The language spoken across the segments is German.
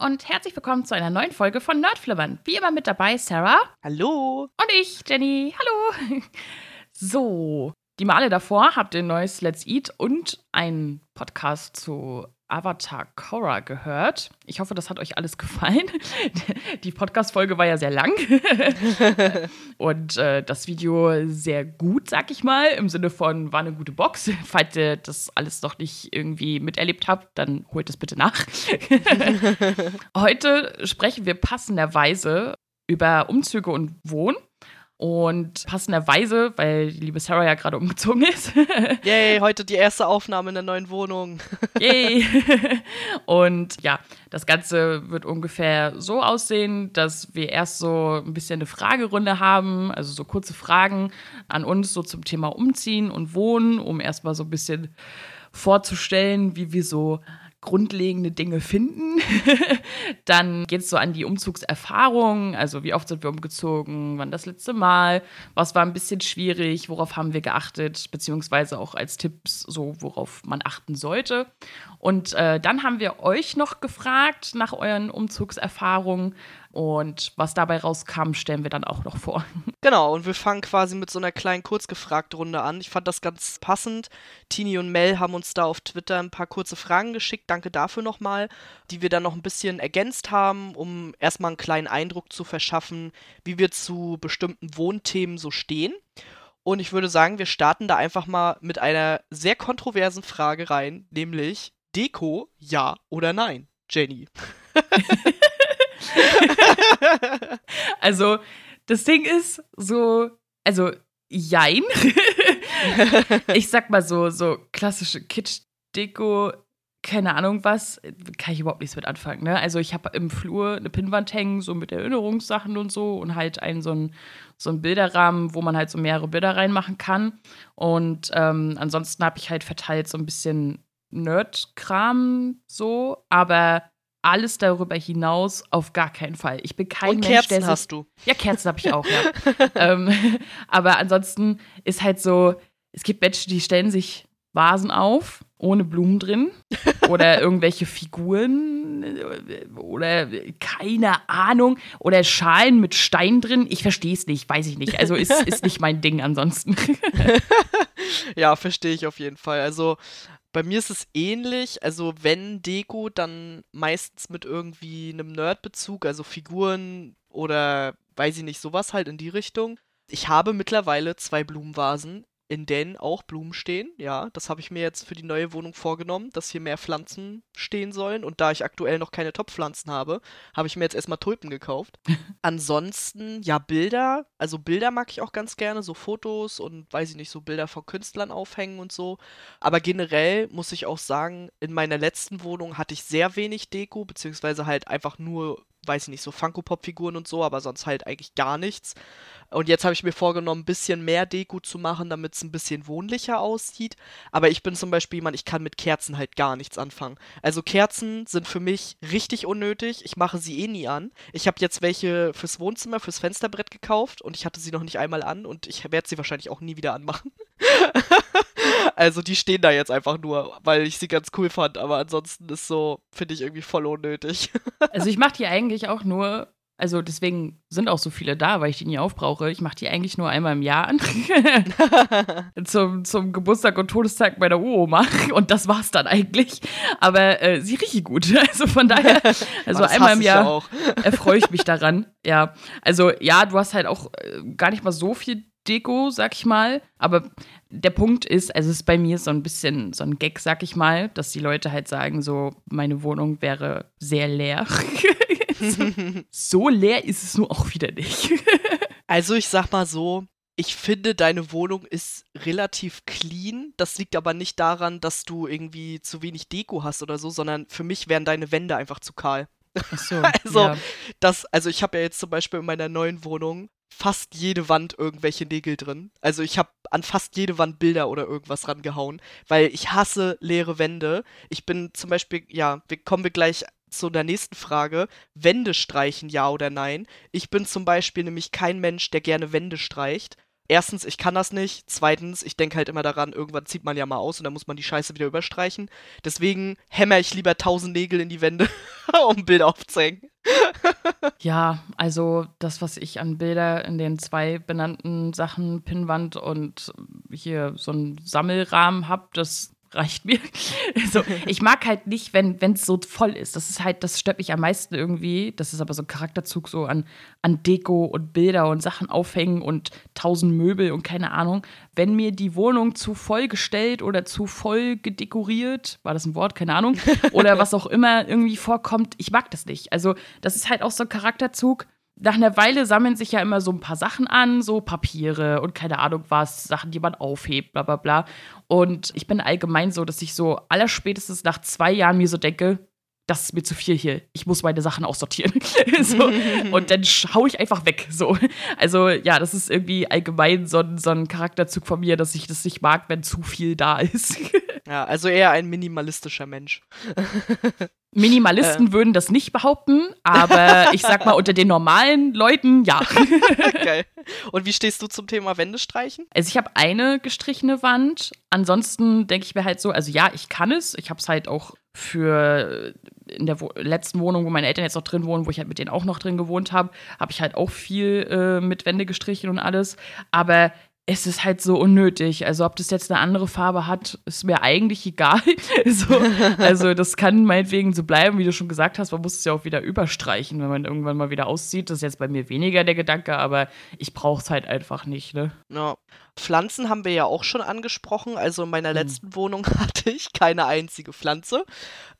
und herzlich willkommen zu einer neuen Folge von Nerdflimmern. Wie immer mit dabei Sarah. Hallo. Und ich, Jenny. Hallo. So, die Male davor habt ihr ein neues Let's Eat und einen Podcast zu Avatar Korra gehört. Ich hoffe, das hat euch alles gefallen. Die Podcast-Folge war ja sehr lang und äh, das Video sehr gut, sag ich mal, im Sinne von war eine gute Box. Falls ihr das alles noch nicht irgendwie miterlebt habt, dann holt es bitte nach. Heute sprechen wir passenderweise über Umzüge und Wohnen. Und passenderweise, weil die liebe Sarah ja gerade umgezogen ist. Yay, heute die erste Aufnahme in der neuen Wohnung. Yay. Und ja, das Ganze wird ungefähr so aussehen, dass wir erst so ein bisschen eine Fragerunde haben, also so kurze Fragen an uns so zum Thema Umziehen und Wohnen, um erstmal so ein bisschen vorzustellen, wie wir so grundlegende Dinge finden. dann geht es so an die Umzugserfahrung, also wie oft sind wir umgezogen, wann das letzte Mal, was war ein bisschen schwierig, worauf haben wir geachtet, beziehungsweise auch als Tipps, so worauf man achten sollte. Und äh, dann haben wir euch noch gefragt nach euren Umzugserfahrungen und was dabei rauskam, stellen wir dann auch noch vor. Genau, und wir fangen quasi mit so einer kleinen Kurzgefragt-Runde an. Ich fand das ganz passend. Tini und Mel haben uns da auf Twitter ein paar kurze Fragen geschickt. Danke dafür nochmal, die wir dann noch ein bisschen ergänzt haben, um erstmal einen kleinen Eindruck zu verschaffen, wie wir zu bestimmten Wohnthemen so stehen. Und ich würde sagen, wir starten da einfach mal mit einer sehr kontroversen Frage rein, nämlich Deko, ja oder nein? Jenny. also, das Ding ist so, also, jein. ich sag mal so, so klassische Kitsch-Deko, keine Ahnung was, kann ich überhaupt nichts mit anfangen. Ne? Also ich habe im Flur eine Pinnwand hängen, so mit Erinnerungssachen und so und halt einen so einen, so einen Bilderrahmen, wo man halt so mehrere Bilder reinmachen kann. Und ähm, ansonsten habe ich halt verteilt so ein bisschen Nerd-Kram so, aber alles darüber hinaus auf gar keinen Fall. Ich bin kein Und Mensch, Kerzen der sich, hast du. Ja, Kerzen habe ich auch, ja. ähm, aber ansonsten ist halt so, es gibt Menschen, die stellen sich Vasen auf, ohne Blumen drin oder irgendwelche Figuren oder keine Ahnung oder Schalen mit Stein drin. Ich verstehe es nicht, weiß ich nicht. Also ist, ist nicht mein Ding ansonsten. ja, verstehe ich auf jeden Fall. Also bei mir ist es ähnlich. Also, wenn Deko, dann meistens mit irgendwie einem Nerd-Bezug, also Figuren oder weiß ich nicht, sowas halt in die Richtung. Ich habe mittlerweile zwei Blumenvasen in denen auch Blumen stehen. Ja, das habe ich mir jetzt für die neue Wohnung vorgenommen, dass hier mehr Pflanzen stehen sollen. Und da ich aktuell noch keine Topfpflanzen habe, habe ich mir jetzt erstmal Tulpen gekauft. Ansonsten, ja, Bilder. Also Bilder mag ich auch ganz gerne, so Fotos und weiß ich nicht, so Bilder von Künstlern aufhängen und so. Aber generell muss ich auch sagen, in meiner letzten Wohnung hatte ich sehr wenig Deko, beziehungsweise halt einfach nur weiß ich nicht, so Funko-Pop-Figuren und so, aber sonst halt eigentlich gar nichts. Und jetzt habe ich mir vorgenommen, ein bisschen mehr Deko zu machen, damit es ein bisschen wohnlicher aussieht. Aber ich bin zum Beispiel jemand, ich kann mit Kerzen halt gar nichts anfangen. Also Kerzen sind für mich richtig unnötig. Ich mache sie eh nie an. Ich habe jetzt welche fürs Wohnzimmer, fürs Fensterbrett gekauft und ich hatte sie noch nicht einmal an und ich werde sie wahrscheinlich auch nie wieder anmachen. also die stehen da jetzt einfach nur, weil ich sie ganz cool fand. Aber ansonsten ist so, finde ich irgendwie voll unnötig. also ich mache die eigentlich auch nur also deswegen sind auch so viele da, weil ich die nie aufbrauche. Ich mache die eigentlich nur einmal im Jahr an. zum, zum Geburtstag und Todestag meiner Uroma. Und das war's dann eigentlich. Aber äh, sie riecht gut. Also von daher, also einmal im Jahr erfreue ich mich daran. Ja. Also ja, du hast halt auch äh, gar nicht mal so viel Deko, sag ich mal. Aber der Punkt ist, also es ist bei mir so ein bisschen so ein Gag, sag ich mal, dass die Leute halt sagen, so, meine Wohnung wäre sehr leer. so leer ist es nur auch wieder nicht. also ich sag mal so, ich finde, deine Wohnung ist relativ clean. Das liegt aber nicht daran, dass du irgendwie zu wenig Deko hast oder so, sondern für mich wären deine Wände einfach zu kahl. Ach so, also, ja. das, also ich habe ja jetzt zum Beispiel in meiner neuen Wohnung fast jede Wand irgendwelche Nägel drin. Also ich habe an fast jede Wand Bilder oder irgendwas rangehauen, weil ich hasse leere Wände. Ich bin zum Beispiel, ja, wir kommen wir gleich zu der nächsten Frage. Wände streichen, ja oder nein? Ich bin zum Beispiel nämlich kein Mensch, der gerne Wände streicht. Erstens, ich kann das nicht. Zweitens, ich denke halt immer daran, irgendwann zieht man ja mal aus und dann muss man die Scheiße wieder überstreichen. Deswegen hämmer ich lieber tausend Nägel in die Wände, um Bilder aufzuhängen. ja, also das, was ich an Bilder in den zwei benannten Sachen, Pinnwand und hier so ein Sammelrahmen habe, das reicht mir. Also, ich mag halt nicht, wenn es so voll ist. Das ist halt, das stört mich am meisten irgendwie. Das ist aber so ein Charakterzug so an, an Deko und Bilder und Sachen aufhängen und tausend Möbel und keine Ahnung. Wenn mir die Wohnung zu voll gestellt oder zu voll gedekoriert, war das ein Wort, keine Ahnung, oder was auch immer irgendwie vorkommt, ich mag das nicht. Also, das ist halt auch so ein Charakterzug nach einer Weile sammeln sich ja immer so ein paar Sachen an, so Papiere und keine Ahnung was, Sachen, die man aufhebt, bla bla bla. Und ich bin allgemein so, dass ich so allerspätestens nach zwei Jahren mir so denke, das ist mir zu viel hier. Ich muss meine Sachen aussortieren. so. Und dann schaue ich einfach weg. So. Also ja, das ist irgendwie allgemein so ein, so ein Charakterzug von mir, dass ich das nicht mag, wenn zu viel da ist. ja, also eher ein minimalistischer Mensch. Minimalisten äh. würden das nicht behaupten, aber ich sag mal, unter den normalen Leuten ja. Geil. Und wie stehst du zum Thema Wände streichen? Also ich habe eine gestrichene Wand. Ansonsten denke ich mir halt so, also ja, ich kann es. Ich habe es halt auch für in der wo letzten Wohnung, wo meine Eltern jetzt noch drin wohnen, wo ich halt mit denen auch noch drin gewohnt habe, habe ich halt auch viel äh, mit Wände gestrichen und alles. Aber es ist halt so unnötig. Also ob das jetzt eine andere Farbe hat, ist mir eigentlich egal. so, also das kann meinetwegen so bleiben, wie du schon gesagt hast. Man muss es ja auch wieder überstreichen, wenn man irgendwann mal wieder auszieht. Das ist jetzt bei mir weniger der Gedanke, aber ich brauche es halt einfach nicht. Ne? Ja. Pflanzen haben wir ja auch schon angesprochen. Also in meiner hm. letzten Wohnung hatte ich keine einzige Pflanze.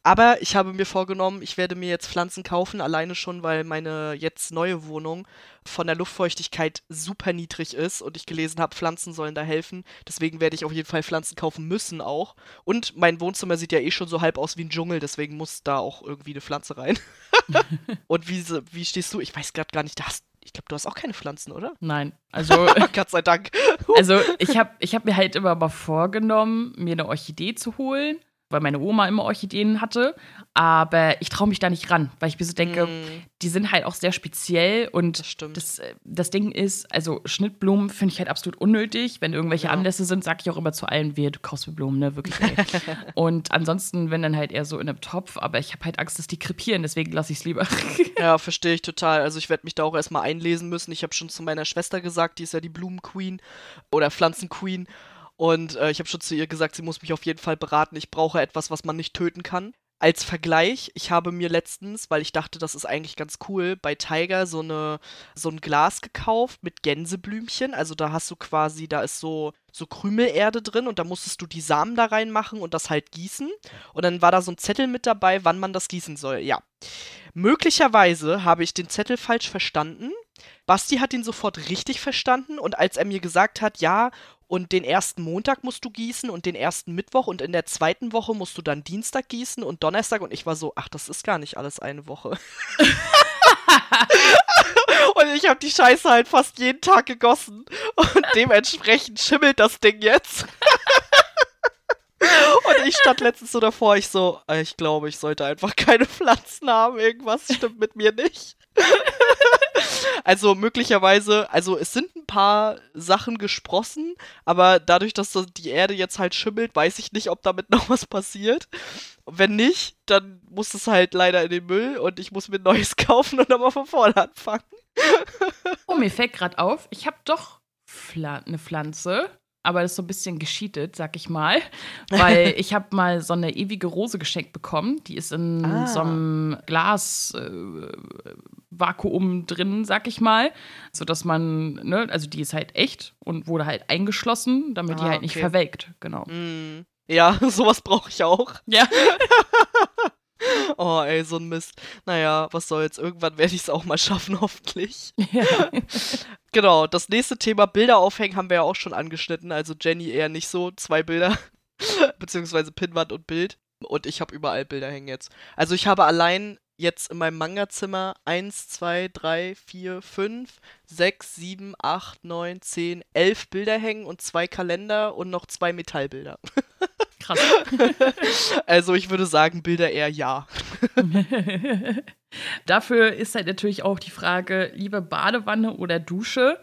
Aber ich habe mir vorgenommen, ich werde mir jetzt Pflanzen kaufen, alleine schon, weil meine jetzt neue Wohnung von der Luftfeuchtigkeit super niedrig ist und ich gelesen habe, Pflanzen sollen da helfen. Deswegen werde ich auf jeden Fall Pflanzen kaufen müssen auch. Und mein Wohnzimmer sieht ja eh schon so halb aus wie ein Dschungel, deswegen muss da auch irgendwie eine Pflanze rein. und wie, wie stehst du? Ich weiß gerade gar nicht, da hast ich glaube, du hast auch keine Pflanzen, oder? Nein. Also. Gott sei Dank. also, ich habe ich hab mir halt immer mal vorgenommen, mir eine Orchidee zu holen weil meine Oma immer Orchideen hatte. Aber ich traue mich da nicht ran, weil ich mir so denke, mm. die sind halt auch sehr speziell und das, das, äh, das, Ding ist, also Schnittblumen finde ich halt absolut unnötig. Wenn irgendwelche ja. Anlässe sind, sage ich auch immer zu allen, wehe, du kaufst mir Blumen, ne, wirklich. und ansonsten, wenn dann halt eher so in einem Topf, aber ich habe halt Angst, dass die krepieren, deswegen lasse ich es lieber. ja, verstehe ich total. Also ich werde mich da auch erstmal einlesen müssen. Ich habe schon zu meiner Schwester gesagt, die ist ja die Blumenqueen oder Pflanzenqueen. Und äh, ich habe schon zu ihr gesagt, sie muss mich auf jeden Fall beraten. Ich brauche etwas, was man nicht töten kann. Als Vergleich, ich habe mir letztens, weil ich dachte, das ist eigentlich ganz cool, bei Tiger so, eine, so ein Glas gekauft mit Gänseblümchen. Also da hast du quasi, da ist so, so Krümelerde drin und da musstest du die Samen da reinmachen und das halt gießen. Und dann war da so ein Zettel mit dabei, wann man das gießen soll. Ja. Möglicherweise habe ich den Zettel falsch verstanden. Basti hat ihn sofort richtig verstanden und als er mir gesagt hat, ja, und den ersten Montag musst du gießen und den ersten Mittwoch und in der zweiten Woche musst du dann Dienstag gießen und Donnerstag und ich war so, ach, das ist gar nicht alles eine Woche. und ich habe die Scheiße halt fast jeden Tag gegossen und dementsprechend schimmelt das Ding jetzt. Und ich stand letztens so davor, ich so, ich glaube, ich sollte einfach keine Pflanzen haben. Irgendwas stimmt mit mir nicht. Also möglicherweise, also es sind ein paar Sachen gesprossen, aber dadurch, dass die Erde jetzt halt schimmelt, weiß ich nicht, ob damit noch was passiert. Wenn nicht, dann muss es halt leider in den Müll und ich muss mir ein neues kaufen und nochmal von vorne anfangen. oh, mir fällt gerade auf, ich habe doch Pfl eine Pflanze aber das ist so ein bisschen gescheatet, sag ich mal. Weil ich habe mal so eine ewige Rose geschenkt bekommen. Die ist in ah. so einem Glasvakuum äh, drin, sag ich mal. Sodass man, ne, also die ist halt echt und wurde halt eingeschlossen, damit ah, die halt okay. nicht verwelkt. Genau. Mm. Ja, sowas brauche ich auch. Ja. Oh, ey, so ein Mist. Naja, was soll's. Irgendwann werde ich es auch mal schaffen, hoffentlich. Ja. genau, das nächste Thema Bilder aufhängen haben wir ja auch schon angeschnitten. Also Jenny eher nicht so. Zwei Bilder. Beziehungsweise Pinnwand und Bild. Und ich habe überall Bilder hängen jetzt. Also ich habe allein jetzt in meinem Manga-Zimmer 1, 2, 3, 4, 5, 6, 7, 8, 9, 10, 11 Bilder hängen und zwei Kalender und noch zwei Metallbilder. Krass. also ich würde sagen, Bilder eher ja. Dafür ist halt natürlich auch die Frage, lieber Badewanne oder Dusche.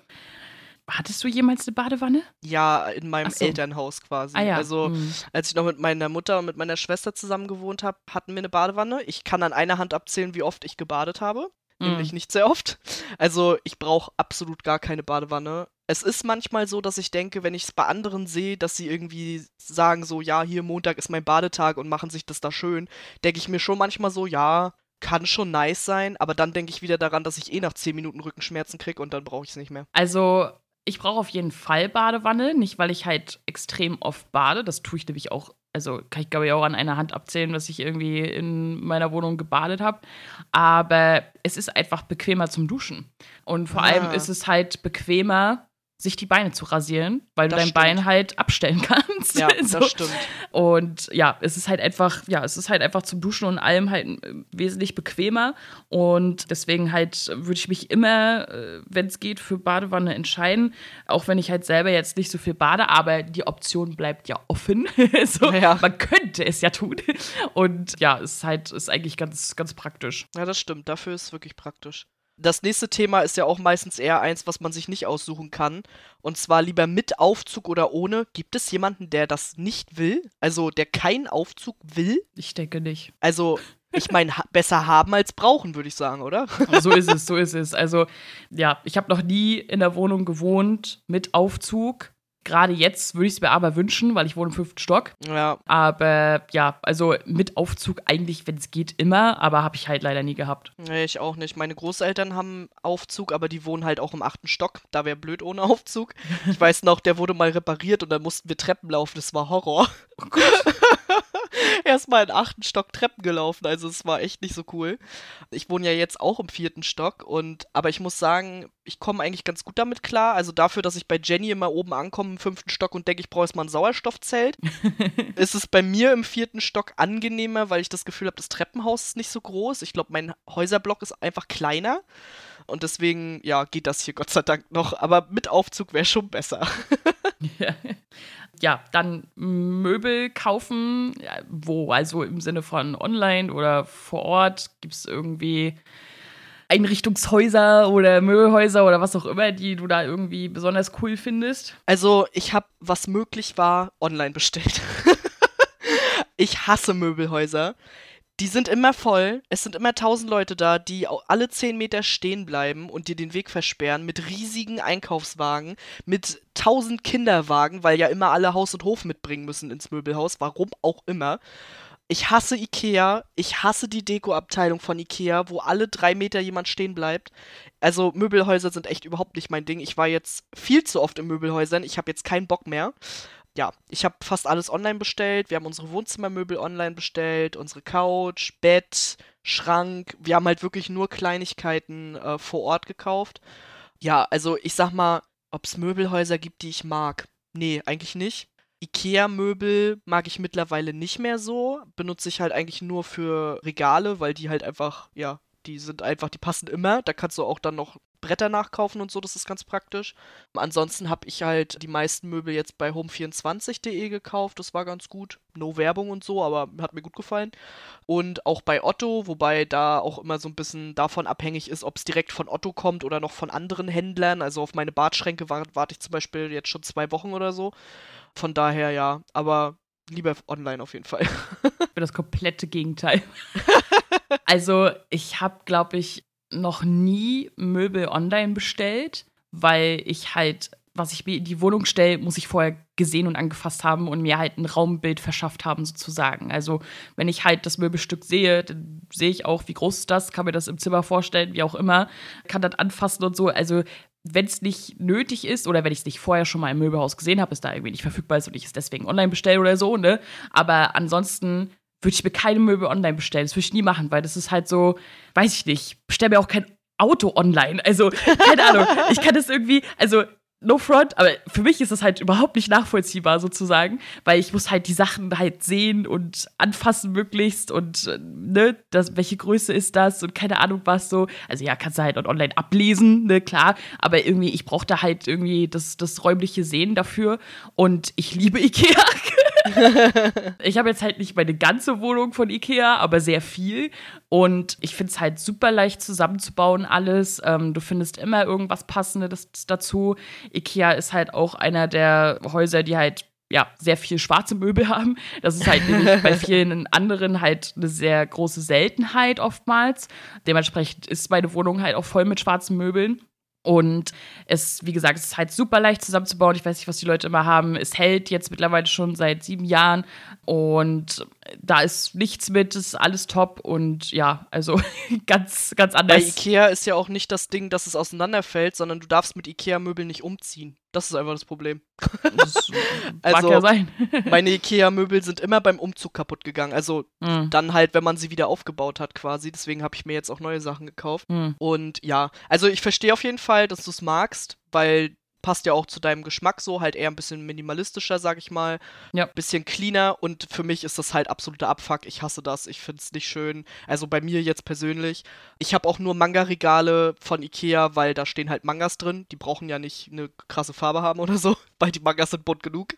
Hattest du jemals eine Badewanne? Ja, in meinem so. Elternhaus quasi. Ah ja. Also, hm. als ich noch mit meiner Mutter und mit meiner Schwester zusammen gewohnt habe, hatten wir eine Badewanne. Ich kann an einer Hand abzählen, wie oft ich gebadet habe. Nämlich Hm. nicht sehr oft. Also, ich brauche absolut gar keine Badewanne. Es ist manchmal so, dass ich denke, wenn ich es bei anderen sehe, dass sie irgendwie sagen so, ja, hier Montag ist mein Badetag und machen sich das da schön, denke ich mir schon manchmal so, ja, kann schon nice sein, aber dann denke ich wieder daran, dass ich eh nach 10 Minuten Rückenschmerzen kriege und dann brauche ich es nicht mehr. Also, ich brauche auf jeden Fall Badewanne. Nicht, weil ich halt extrem oft bade. Das tue ich nämlich auch. Also, kann ich glaube ich auch an einer Hand abzählen, dass ich irgendwie in meiner Wohnung gebadet habe. Aber es ist einfach bequemer zum Duschen. Und vor allem Ah. ist es halt bequemer, sich die Beine zu rasieren, weil du Das dein stimmt. Bein halt abstellen kannst. Ja, So. das stimmt. Und ja, es ist halt einfach, ja, es ist halt einfach zum Duschen und allem halt äh, wesentlich bequemer. Und deswegen halt würde ich mich immer, äh, wenn es geht, für Badewanne entscheiden. Auch wenn ich halt selber jetzt nicht so viel bade, aber die Option bleibt ja offen. so, Ja. Man könnte es ja tun. Und ja, es ist halt, ist eigentlich ganz, ganz praktisch. Ja, das stimmt. Dafür ist es wirklich praktisch. Das nächste Thema ist ja auch meistens eher eins, was man sich nicht aussuchen kann. Und zwar lieber mit Aufzug oder ohne. Gibt es jemanden, der das nicht will? Also, der keinen Aufzug will? Ich denke nicht. Also, ich meine, ha besser haben als brauchen, würde ich sagen, oder? So ist es, so ist es. Also, ja, ich habe noch nie in der Wohnung gewohnt mit Aufzug. Gerade jetzt würde ich es mir aber wünschen, weil ich wohne im fünften Stock. Ja, Aber ja, also mit Aufzug eigentlich, wenn es geht, immer, aber habe ich halt leider nie gehabt. nee, ich auch nicht. Meine Großeltern haben Aufzug, aber die wohnen halt auch im achten Stock. Da wäre blöd ohne Aufzug. Ich weiß noch, der wurde mal repariert und dann mussten wir Treppen laufen. Das war Horror. Oh Gott. Erstmal in achten Stock Treppen gelaufen, also es war echt nicht so cool. Ich wohne ja jetzt auch im vierten Stock und aber ich muss sagen, ich komme eigentlich ganz gut damit klar. Also dafür, dass ich bei Jenny immer oben ankomme im fünften Stock und denke, ich brauche erstmal ein Sauerstoffzelt, ist es bei mir im vierten Stock angenehmer, weil ich das Gefühl habe, das Treppenhaus ist nicht so groß. Ich glaube, mein Häuserblock ist einfach kleiner. Und deswegen, ja, geht das hier Gott sei Dank noch. Aber mit Aufzug wäre schon besser. Ja. Ja, dann Möbel kaufen, ja, wo? Also im Sinne von online oder vor Ort? Gibt es irgendwie Einrichtungshäuser oder Möbelhäuser oder was auch immer, die du da irgendwie besonders cool findest? Also, ich habe, was möglich war, online bestellt. ich hasse Möbelhäuser. Die sind immer voll. Es sind immer tausend Leute da, die alle zehn Meter stehen bleiben und dir den Weg versperren mit riesigen Einkaufswagen, mit tausend Kinderwagen, weil ja immer alle Haus und Hof mitbringen müssen ins Möbelhaus, warum auch immer. Ich hasse Ikea. Ich hasse die Deko-Abteilung von Ikea, wo alle drei Meter jemand stehen bleibt. Also Möbelhäuser sind echt überhaupt nicht mein Ding. Ich war jetzt viel zu oft in Möbelhäusern. Ich habe jetzt keinen Bock mehr. Ja, ich habe fast alles online bestellt. Wir haben unsere Wohnzimmermöbel online bestellt, unsere Couch, Bett, Schrank. Wir haben halt wirklich nur Kleinigkeiten äh, vor Ort gekauft. Ja, also ich sag mal, ob es Möbelhäuser gibt, die ich mag. Nee, eigentlich nicht. Ikea-Möbel mag ich mittlerweile nicht mehr so. Benutze ich halt eigentlich nur für Regale, weil die halt einfach, ja, die sind einfach, die passen immer. Da kannst du auch dann noch Bretter nachkaufen und so, das ist ganz praktisch. Ansonsten habe ich halt die meisten Möbel jetzt bei home24.de gekauft, das war ganz gut. No Werbung und so, aber hat mir gut gefallen. Und auch bei Otto, wobei da auch immer so ein bisschen davon abhängig ist, ob es direkt von Otto kommt oder noch von anderen Händlern. Also auf meine Bartschränke wa- warte ich zum Beispiel jetzt schon zwei Wochen oder so. Von daher ja, aber lieber online auf jeden Fall. Ich bin das komplette Gegenteil. also, ich habe, glaube ich, noch nie Möbel online bestellt, weil ich halt, was ich mir in die Wohnung stelle, muss ich vorher gesehen und angefasst haben und mir halt ein Raumbild verschafft haben, sozusagen. Also, wenn ich halt das Möbelstück sehe, dann sehe ich auch, wie groß ist das, kann mir das im Zimmer vorstellen, wie auch immer, kann das anfassen und so. Also, wenn es nicht nötig ist oder wenn ich es nicht vorher schon mal im Möbelhaus gesehen habe, es da irgendwie nicht verfügbar ist und ich es deswegen online bestelle oder so, ne? Aber ansonsten würde ich mir keine Möbel online bestellen. Das würde ich nie machen, weil das ist halt so, weiß ich nicht, bestell mir auch kein Auto online. Also, keine Ahnung. Ich kann das irgendwie, also, no front, aber für mich ist das halt überhaupt nicht nachvollziehbar sozusagen, weil ich muss halt die Sachen halt sehen und anfassen möglichst und, äh, ne, das, welche Größe ist das und keine Ahnung was so. Also, ja, kannst du halt online ablesen, ne, klar, aber irgendwie, ich brauche da halt irgendwie das, das räumliche Sehen dafür und ich liebe Ikea. ich habe jetzt halt nicht meine ganze Wohnung von Ikea, aber sehr viel. Und ich finde es halt super leicht zusammenzubauen, alles. Ähm, du findest immer irgendwas Passendes dazu. Ikea ist halt auch einer der Häuser, die halt ja, sehr viel schwarze Möbel haben. Das ist halt nämlich bei vielen anderen halt eine sehr große Seltenheit oftmals. Dementsprechend ist meine Wohnung halt auch voll mit schwarzen Möbeln. Und es, wie gesagt, es ist halt super leicht zusammenzubauen. Ich weiß nicht, was die Leute immer haben. Es hält jetzt mittlerweile schon seit sieben Jahren und da ist nichts mit, es ist alles top und ja, also ganz, ganz anders. Bei Ikea ist ja auch nicht das Ding, dass es auseinanderfällt, sondern du darfst mit Ikea-Möbeln nicht umziehen. Das ist einfach das Problem. Das mag also, ja sein. meine Ikea-Möbel sind immer beim Umzug kaputt gegangen. Also mhm. dann halt, wenn man sie wieder aufgebaut hat quasi. Deswegen habe ich mir jetzt auch neue Sachen gekauft. Mhm. Und ja, also ich verstehe auf jeden Fall, dass du es magst, weil passt ja auch zu deinem Geschmack so, halt eher ein bisschen minimalistischer, sag ich mal. Ja. Bisschen cleaner und für mich ist das halt absoluter Abfuck. Ich hasse das, ich finde es nicht schön. Also bei mir jetzt persönlich. Ich habe auch nur Manga-Regale von Ikea, weil da stehen halt Mangas drin. Die brauchen ja nicht eine krasse Farbe haben oder so, weil die Mangas sind bunt genug.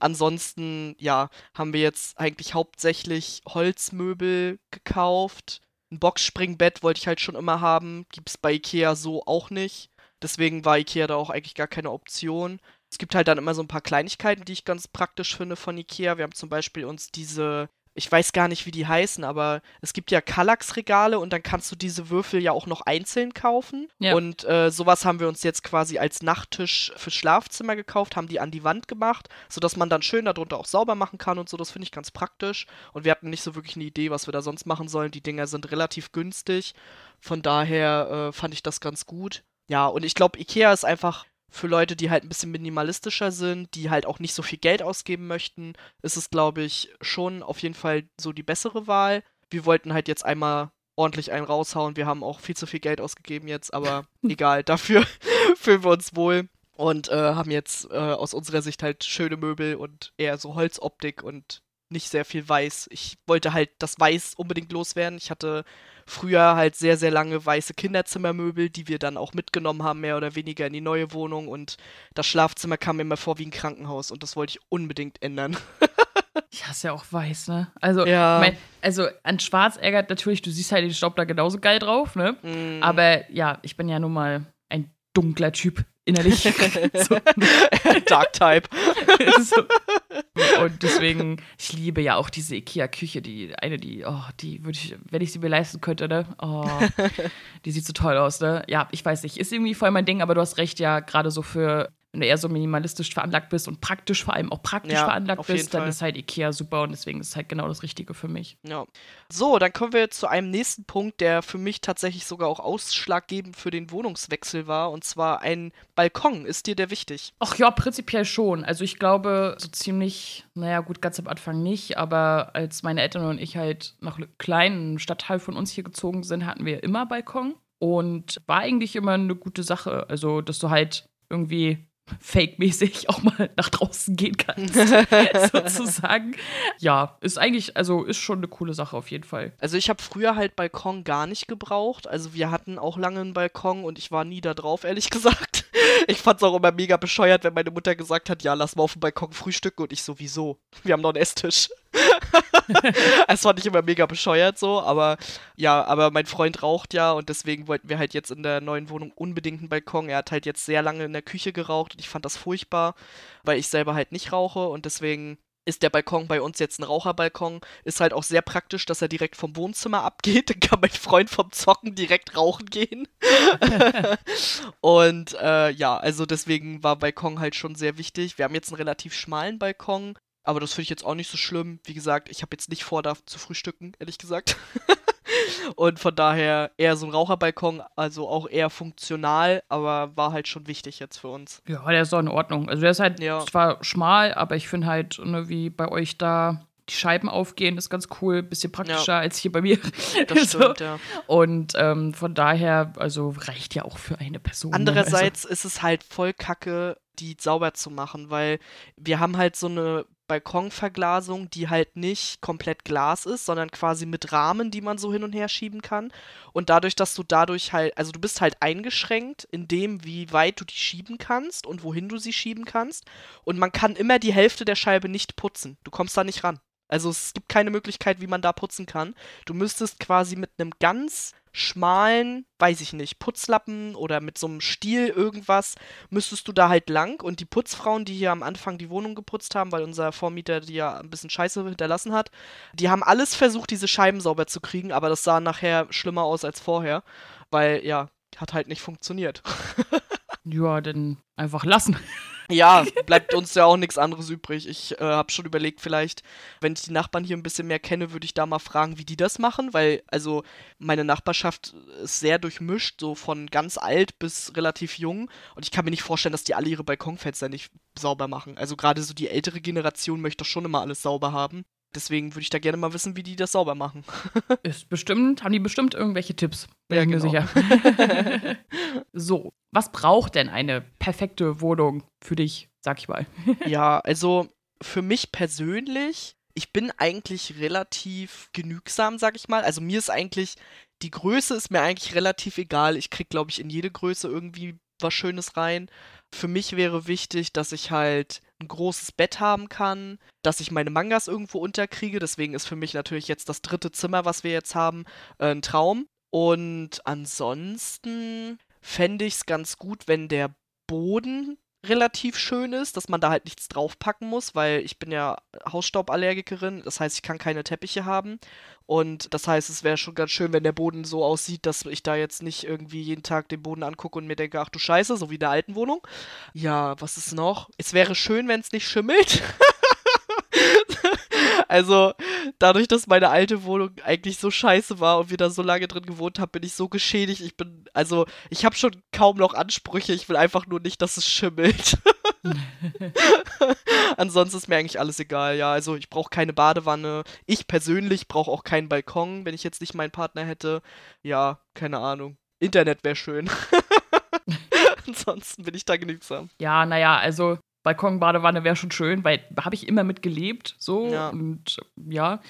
Ansonsten, ja, haben wir jetzt eigentlich hauptsächlich Holzmöbel gekauft. Ein Boxspringbett wollte ich halt schon immer haben. Gibt es bei Ikea so auch nicht. Deswegen war Ikea da auch eigentlich gar keine Option. Es gibt halt dann immer so ein paar Kleinigkeiten, die ich ganz praktisch finde von Ikea. Wir haben zum Beispiel uns diese, ich weiß gar nicht, wie die heißen, aber es gibt ja Kallax-Regale und dann kannst du diese Würfel ja auch noch einzeln kaufen. Ja. Und äh, sowas haben wir uns jetzt quasi als Nachttisch fürs Schlafzimmer gekauft, haben die an die Wand gemacht, sodass man dann schön darunter auch sauber machen kann und so. Das finde ich ganz praktisch. Und wir hatten nicht so wirklich eine Idee, was wir da sonst machen sollen. Die Dinger sind relativ günstig. Von daher äh, fand ich das ganz gut. Ja, und ich glaube, Ikea ist einfach für Leute, die halt ein bisschen minimalistischer sind, die halt auch nicht so viel Geld ausgeben möchten, ist es, glaube ich, schon auf jeden Fall so die bessere Wahl. Wir wollten halt jetzt einmal ordentlich einen raushauen. Wir haben auch viel zu viel Geld ausgegeben jetzt, aber egal, dafür fühlen wir uns wohl und äh, haben jetzt äh, aus unserer Sicht halt schöne Möbel und eher so Holzoptik und nicht sehr viel Weiß. Ich wollte halt das Weiß unbedingt loswerden. Ich hatte früher halt sehr, sehr lange weiße Kinderzimmermöbel, die wir dann auch mitgenommen haben, mehr oder weniger in die neue Wohnung. Und das Schlafzimmer kam mir immer vor wie ein Krankenhaus und das wollte ich unbedingt ändern. Ich hasse ja auch weiß, ne? Also, ja. mein, also an Schwarz ärgert natürlich, du siehst halt den Staub da genauso geil drauf, ne? Mm. Aber ja, ich bin ja nun mal ein dunkler Typ innerlich. so. Dark Type. so. Und deswegen, ich liebe ja auch diese IKEA-Küche, die eine, die, oh, die würde ich, wenn ich sie mir leisten könnte, ne? Oh, die sieht so toll aus, ne? Ja, ich weiß nicht, ist irgendwie voll mein Ding, aber du hast recht, ja, gerade so für wenn du eher so minimalistisch veranlagt bist und praktisch, vor allem auch praktisch ja, veranlagt bist, dann Fall. ist halt Ikea super und deswegen ist es halt genau das Richtige für mich. Ja. So, dann kommen wir zu einem nächsten Punkt, der für mich tatsächlich sogar auch ausschlaggebend für den Wohnungswechsel war und zwar ein Balkon. Ist dir der wichtig? Ach ja, prinzipiell schon. Also ich glaube, so ziemlich, naja, gut, ganz am Anfang nicht, aber als meine Eltern und ich halt nach einem kleinen Stadtteil von uns hier gezogen sind, hatten wir immer Balkon und war eigentlich immer eine gute Sache. Also, dass du halt irgendwie fake-mäßig auch mal nach draußen gehen kannst, sozusagen. Ja, ist eigentlich, also ist schon eine coole Sache auf jeden Fall. Also ich habe früher halt Balkon gar nicht gebraucht. Also wir hatten auch lange einen Balkon und ich war nie da drauf, ehrlich gesagt. Ich fand es auch immer mega bescheuert, wenn meine Mutter gesagt hat, ja, lass mal auf dem Balkon frühstücken und ich sowieso. Wir haben noch einen Esstisch. das fand ich immer mega bescheuert so, aber ja, aber mein Freund raucht ja und deswegen wollten wir halt jetzt in der neuen Wohnung unbedingt einen Balkon. Er hat halt jetzt sehr lange in der Küche geraucht und ich fand das furchtbar, weil ich selber halt nicht rauche und deswegen ist der Balkon bei uns jetzt ein Raucherbalkon. Ist halt auch sehr praktisch, dass er direkt vom Wohnzimmer abgeht. Dann kann mein Freund vom Zocken direkt rauchen gehen. und äh, ja, also deswegen war Balkon halt schon sehr wichtig. Wir haben jetzt einen relativ schmalen Balkon. Aber das finde ich jetzt auch nicht so schlimm. Wie gesagt, ich habe jetzt nicht vor, da zu frühstücken, ehrlich gesagt. und von daher eher so ein Raucherbalkon, also auch eher funktional, aber war halt schon wichtig jetzt für uns. Ja, der ist auch in Ordnung. Also der ist halt ja. zwar schmal, aber ich finde halt, ne, wie bei euch da die Scheiben aufgehen, ist ganz cool, bisschen praktischer ja. als hier bei mir. Das so. stimmt, ja. Und ähm, von daher, also reicht ja auch für eine Person. Ne? Andererseits also. ist es halt voll kacke, die sauber zu machen, weil wir haben halt so eine Balkonverglasung, die halt nicht komplett Glas ist, sondern quasi mit Rahmen, die man so hin und her schieben kann. Und dadurch, dass du dadurch halt, also du bist halt eingeschränkt in dem, wie weit du die schieben kannst und wohin du sie schieben kannst. Und man kann immer die Hälfte der Scheibe nicht putzen. Du kommst da nicht ran. Also es gibt keine Möglichkeit, wie man da putzen kann. Du müsstest quasi mit einem ganz schmalen, weiß ich nicht, Putzlappen oder mit so einem Stiel irgendwas, müsstest du da halt lang. Und die Putzfrauen, die hier am Anfang die Wohnung geputzt haben, weil unser Vormieter die ja ein bisschen Scheiße hinterlassen hat, die haben alles versucht, diese Scheiben sauber zu kriegen, aber das sah nachher schlimmer aus als vorher, weil ja, hat halt nicht funktioniert. ja, dann einfach lassen. Ja, bleibt uns ja auch nichts anderes übrig. Ich äh, habe schon überlegt, vielleicht, wenn ich die Nachbarn hier ein bisschen mehr kenne, würde ich da mal fragen, wie die das machen, weil also meine Nachbarschaft ist sehr durchmischt, so von ganz alt bis relativ jung und ich kann mir nicht vorstellen, dass die alle ihre Balkonfenster nicht sauber machen. Also gerade so die ältere Generation möchte doch schon immer alles sauber haben. Deswegen würde ich da gerne mal wissen, wie die das sauber machen. Ist bestimmt, haben die bestimmt irgendwelche Tipps. Bin ja, genau. mir sicher. so, was braucht denn eine perfekte Wohnung für dich, sag ich mal? ja, also für mich persönlich, ich bin eigentlich relativ genügsam, sag ich mal. Also mir ist eigentlich, die Größe ist mir eigentlich relativ egal. Ich krieg, glaube ich, in jede Größe irgendwie was Schönes rein. Für mich wäre wichtig, dass ich halt ein großes Bett haben kann, dass ich meine Mangas irgendwo unterkriege. Deswegen ist für mich natürlich jetzt das dritte Zimmer, was wir jetzt haben, äh, ein Traum. Und ansonsten fände ich es ganz gut, wenn der Boden relativ schön ist, dass man da halt nichts draufpacken muss, weil ich bin ja Hausstauballergikerin, das heißt, ich kann keine Teppiche haben und das heißt, es wäre schon ganz schön, wenn der Boden so aussieht, dass ich da jetzt nicht irgendwie jeden Tag den Boden angucke und mir denke, ach du Scheiße, so wie in der alten Wohnung. Ja, was ist noch? Es wäre schön, wenn es nicht schimmelt. Also, dadurch, dass meine alte Wohnung eigentlich so scheiße war und wir da so lange drin gewohnt haben, bin ich so geschädigt. Ich bin, also, ich habe schon kaum noch Ansprüche. Ich will einfach nur nicht, dass es schimmelt. Ansonsten ist mir eigentlich alles egal. Ja, also, ich brauche keine Badewanne. Ich persönlich brauche auch keinen Balkon, wenn ich jetzt nicht meinen Partner hätte. Ja, keine Ahnung. Internet wäre schön. Ansonsten bin ich da genügsam. Ja, naja, also Balkonbadewanne wäre schon schön, weil habe ich immer mit gelebt, so ja. und ja,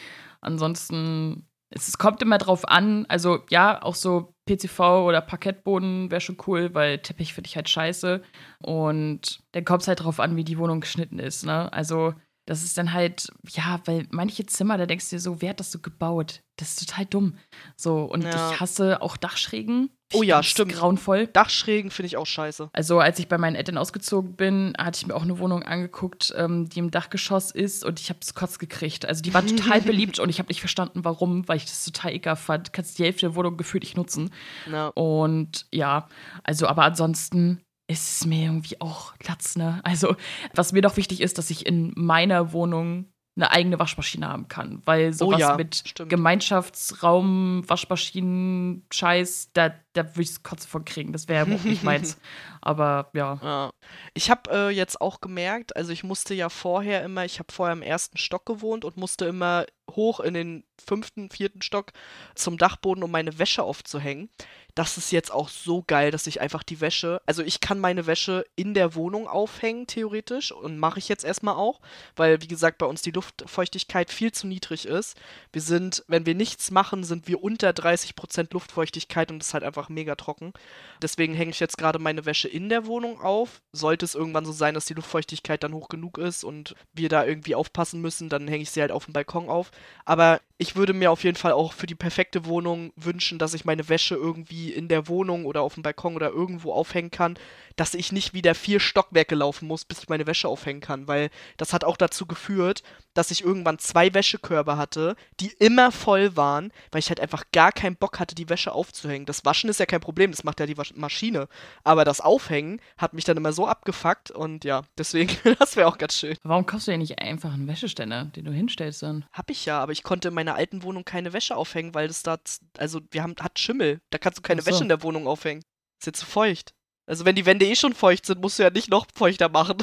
ansonsten es, es, kommt immer drauf an, also ja, auch so PCV oder Parkettboden wäre schon cool, weil Teppich finde ich halt scheiße und dann kommt es halt drauf an, wie die Wohnung geschnitten ist, ne? Also das ist dann halt, ja, weil manche Zimmer, da denkst du dir so, wer hat das so gebaut? Das ist total dumm. So, und ja. ich hasse auch Dachschrägen. Oh ja, stimmt. Grauenvoll. Dachschrägen finde ich auch scheiße. Also, als ich bei meinen Eltern ausgezogen bin, hatte ich mir auch eine Wohnung angeguckt, ähm, die im Dachgeschoss ist und ich habe es kotz gekriegt. Also, die war total beliebt und ich habe nicht verstanden, warum, weil ich das total egal fand. Du kannst die Hälfte der Wohnung gefühlt nicht nutzen. No. Und ja, also, aber ansonsten ist es mir irgendwie auch Platz, ne? Also, was mir doch wichtig ist, dass ich in meiner Wohnung eine eigene Waschmaschine haben kann. Weil sowas oh ja, mit stimmt. Gemeinschaftsraum, Waschmaschinen, Scheiß, da, da würde ich es Kotze von kriegen. Das wäre überhaupt nicht meins. Aber ja. ja. Ich habe äh, jetzt auch gemerkt, also ich musste ja vorher immer, ich habe vorher im ersten Stock gewohnt und musste immer hoch in den fünften, vierten Stock zum Dachboden, um meine Wäsche aufzuhängen das ist jetzt auch so geil, dass ich einfach die Wäsche, also ich kann meine Wäsche in der Wohnung aufhängen, theoretisch, und mache ich jetzt erstmal auch, weil, wie gesagt, bei uns die Luftfeuchtigkeit viel zu niedrig ist. Wir sind, wenn wir nichts machen, sind wir unter 30% Luftfeuchtigkeit und es ist halt einfach mega trocken. Deswegen hänge ich jetzt gerade meine Wäsche in der Wohnung auf. Sollte es irgendwann so sein, dass die Luftfeuchtigkeit dann hoch genug ist und wir da irgendwie aufpassen müssen, dann hänge ich sie halt auf dem Balkon auf. Aber ich würde mir auf jeden Fall auch für die perfekte Wohnung wünschen, dass ich meine Wäsche irgendwie in der Wohnung oder auf dem Balkon oder irgendwo aufhängen kann, dass ich nicht wieder vier Stockwerke laufen muss, bis ich meine Wäsche aufhängen kann, weil das hat auch dazu geführt, dass ich irgendwann zwei Wäschekörbe hatte, die immer voll waren, weil ich halt einfach gar keinen Bock hatte, die Wäsche aufzuhängen. Das Waschen ist ja kein Problem, das macht ja die Maschine, aber das Aufhängen hat mich dann immer so abgefuckt und ja, deswegen, das wäre auch ganz schön. Warum kaufst du ja nicht einfach einen Wäscheständer, den du hinstellst dann? Hab ich ja, aber ich konnte in meiner alten Wohnung keine Wäsche aufhängen, weil das da, also wir haben, hat Schimmel, da kannst du keine so. Wäsche in der Wohnung aufhängen. Ist jetzt zu feucht. Also wenn die Wände eh schon feucht sind, musst du ja nicht noch feuchter machen.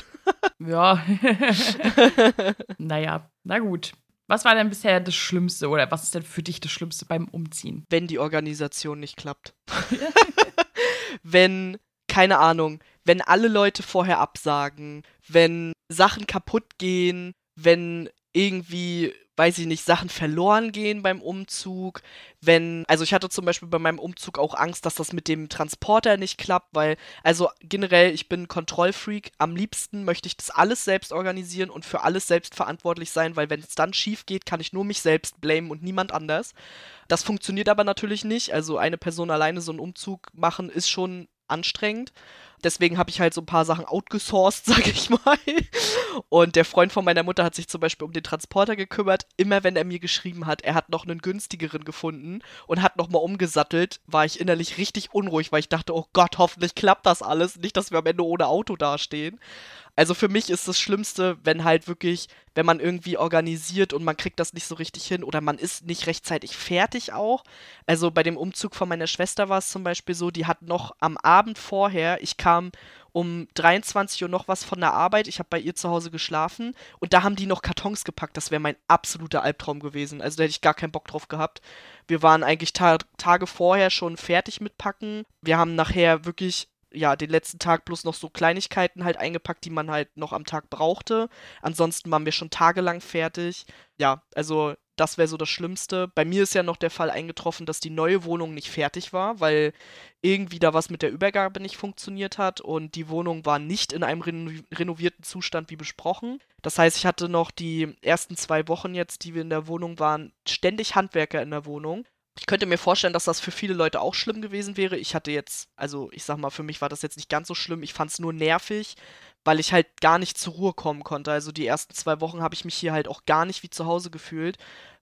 ja. naja, na gut. Was war denn bisher das Schlimmste oder was ist denn für dich das Schlimmste beim Umziehen? Wenn die Organisation nicht klappt. wenn, keine Ahnung, wenn alle Leute vorher absagen, wenn Sachen kaputt gehen, wenn irgendwie weiß ich nicht, Sachen verloren gehen beim Umzug. Wenn, also ich hatte zum Beispiel bei meinem Umzug auch Angst, dass das mit dem Transporter nicht klappt, weil, also generell, ich bin Kontrollfreak. Am liebsten möchte ich das alles selbst organisieren und für alles selbst verantwortlich sein, weil wenn es dann schief geht, kann ich nur mich selbst blamen und niemand anders. Das funktioniert aber natürlich nicht. Also eine Person alleine so einen Umzug machen ist schon anstrengend. Deswegen habe ich halt so ein paar Sachen outgesourced, sag ich mal. Und der Freund von meiner Mutter hat sich zum Beispiel um den Transporter gekümmert. Immer wenn er mir geschrieben hat, er hat noch einen günstigeren gefunden und hat nochmal umgesattelt, war ich innerlich richtig unruhig, weil ich dachte, oh Gott, hoffentlich klappt das alles. Nicht, dass wir am Ende ohne Auto dastehen. Also für mich ist das Schlimmste, wenn halt wirklich, wenn man irgendwie organisiert und man kriegt das nicht so richtig hin oder man ist nicht rechtzeitig fertig auch. Also bei dem Umzug von meiner Schwester war es zum Beispiel so, die hat noch am Abend vorher, ich kam um 23 Uhr noch was von der Arbeit, ich habe bei ihr zu Hause geschlafen und da haben die noch Kartons gepackt. Das wäre mein absoluter Albtraum gewesen. Also da hätte ich gar keinen Bock drauf gehabt. Wir waren eigentlich ta Tage vorher schon fertig mit Packen. Wir haben nachher wirklich ja, den letzten Tag bloß noch so Kleinigkeiten halt eingepackt, die man halt noch am Tag brauchte. Ansonsten waren wir schon tagelang fertig. Ja, also das wäre so das Schlimmste. Bei mir ist ja noch der Fall eingetroffen, dass die neue Wohnung nicht fertig war, weil irgendwie da was mit der Übergabe nicht funktioniert hat und die Wohnung war nicht in einem reno renovierten Zustand wie besprochen. Das heißt, ich hatte noch die ersten zwei Wochen jetzt, die wir in der Wohnung waren, ständig Handwerker in der Wohnung. Ich könnte mir vorstellen, dass das für viele Leute auch schlimm gewesen wäre. Ich hatte jetzt, also ich sag mal, für mich war das jetzt nicht ganz so schlimm. Ich fand es nur nervig, weil ich halt gar nicht zur Ruhe kommen konnte. Also die ersten zwei Wochen habe ich mich hier halt auch gar nicht wie zu Hause gefühlt,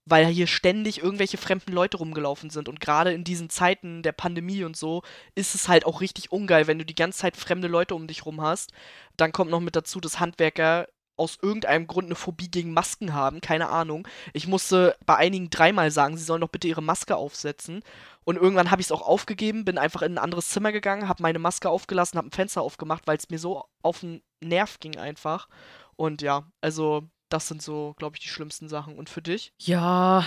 weil hier ständig irgendwelche fremden Leute rumgelaufen sind. Und gerade in diesen Zeiten der Pandemie und so ist es halt auch richtig ungeil, wenn du die ganze Zeit fremde Leute um dich rum hast. Dann kommt noch mit dazu, dass Handwerker aus irgendeinem Grund eine Phobie gegen Masken haben, keine Ahnung. Ich musste bei einigen dreimal sagen, sie sollen doch bitte ihre Maske aufsetzen. Und irgendwann habe ich es auch aufgegeben, bin einfach in ein anderes Zimmer gegangen, habe meine Maske aufgelassen, habe ein Fenster aufgemacht, weil es mir so auf den Nerv ging einfach. Und ja, also das sind so, glaube ich, die schlimmsten Sachen. Und für dich? Ja,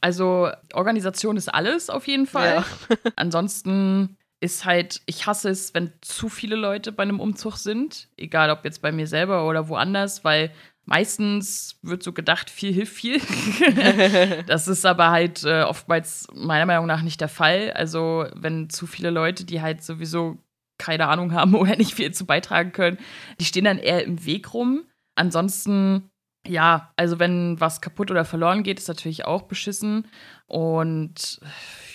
also Organisation ist alles auf jeden Fall. Ja. Ansonsten ist halt, ich hasse es, wenn zu viele Leute bei einem Umzug sind, egal ob jetzt bei mir selber oder woanders, weil meistens wird so gedacht, viel hilft viel. das ist aber halt äh, oftmals meiner Meinung nach nicht der Fall. Also wenn zu viele Leute, die halt sowieso keine Ahnung haben oder nicht viel zu beitragen können, die stehen dann eher im Weg rum. Ansonsten ja, also wenn was kaputt oder verloren geht, ist natürlich auch beschissen. Und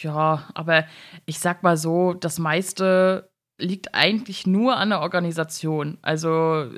ja, aber ich sag mal so, das meiste liegt eigentlich nur an der Organisation. Also,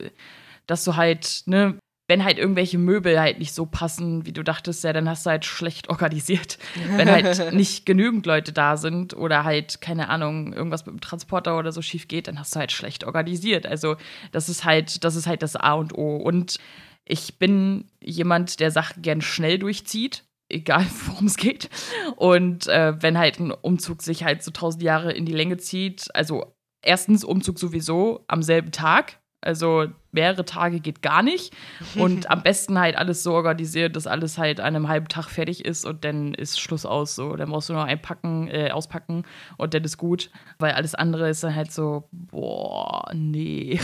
dass du halt, ne, wenn halt irgendwelche Möbel halt nicht so passen, wie du dachtest, ja, dann hast du halt schlecht organisiert. wenn halt nicht genügend Leute da sind oder halt, keine Ahnung, irgendwas mit dem Transporter oder so schief geht, dann hast du halt schlecht organisiert. Also, das ist halt, das ist halt das A und O. Und ich bin jemand, der Sachen gern schnell durchzieht, egal worum es geht. Und äh, wenn halt ein Umzug sich halt so tausend Jahre in die Länge zieht, also erstens Umzug sowieso am selben Tag, also mehrere Tage geht gar nicht. Und am besten halt alles so organisiert, dass alles halt an einem halben Tag fertig ist und dann ist Schluss aus. So, dann brauchst du nur einpacken, äh, auspacken und dann ist gut. Weil alles andere ist dann halt so, boah, nee.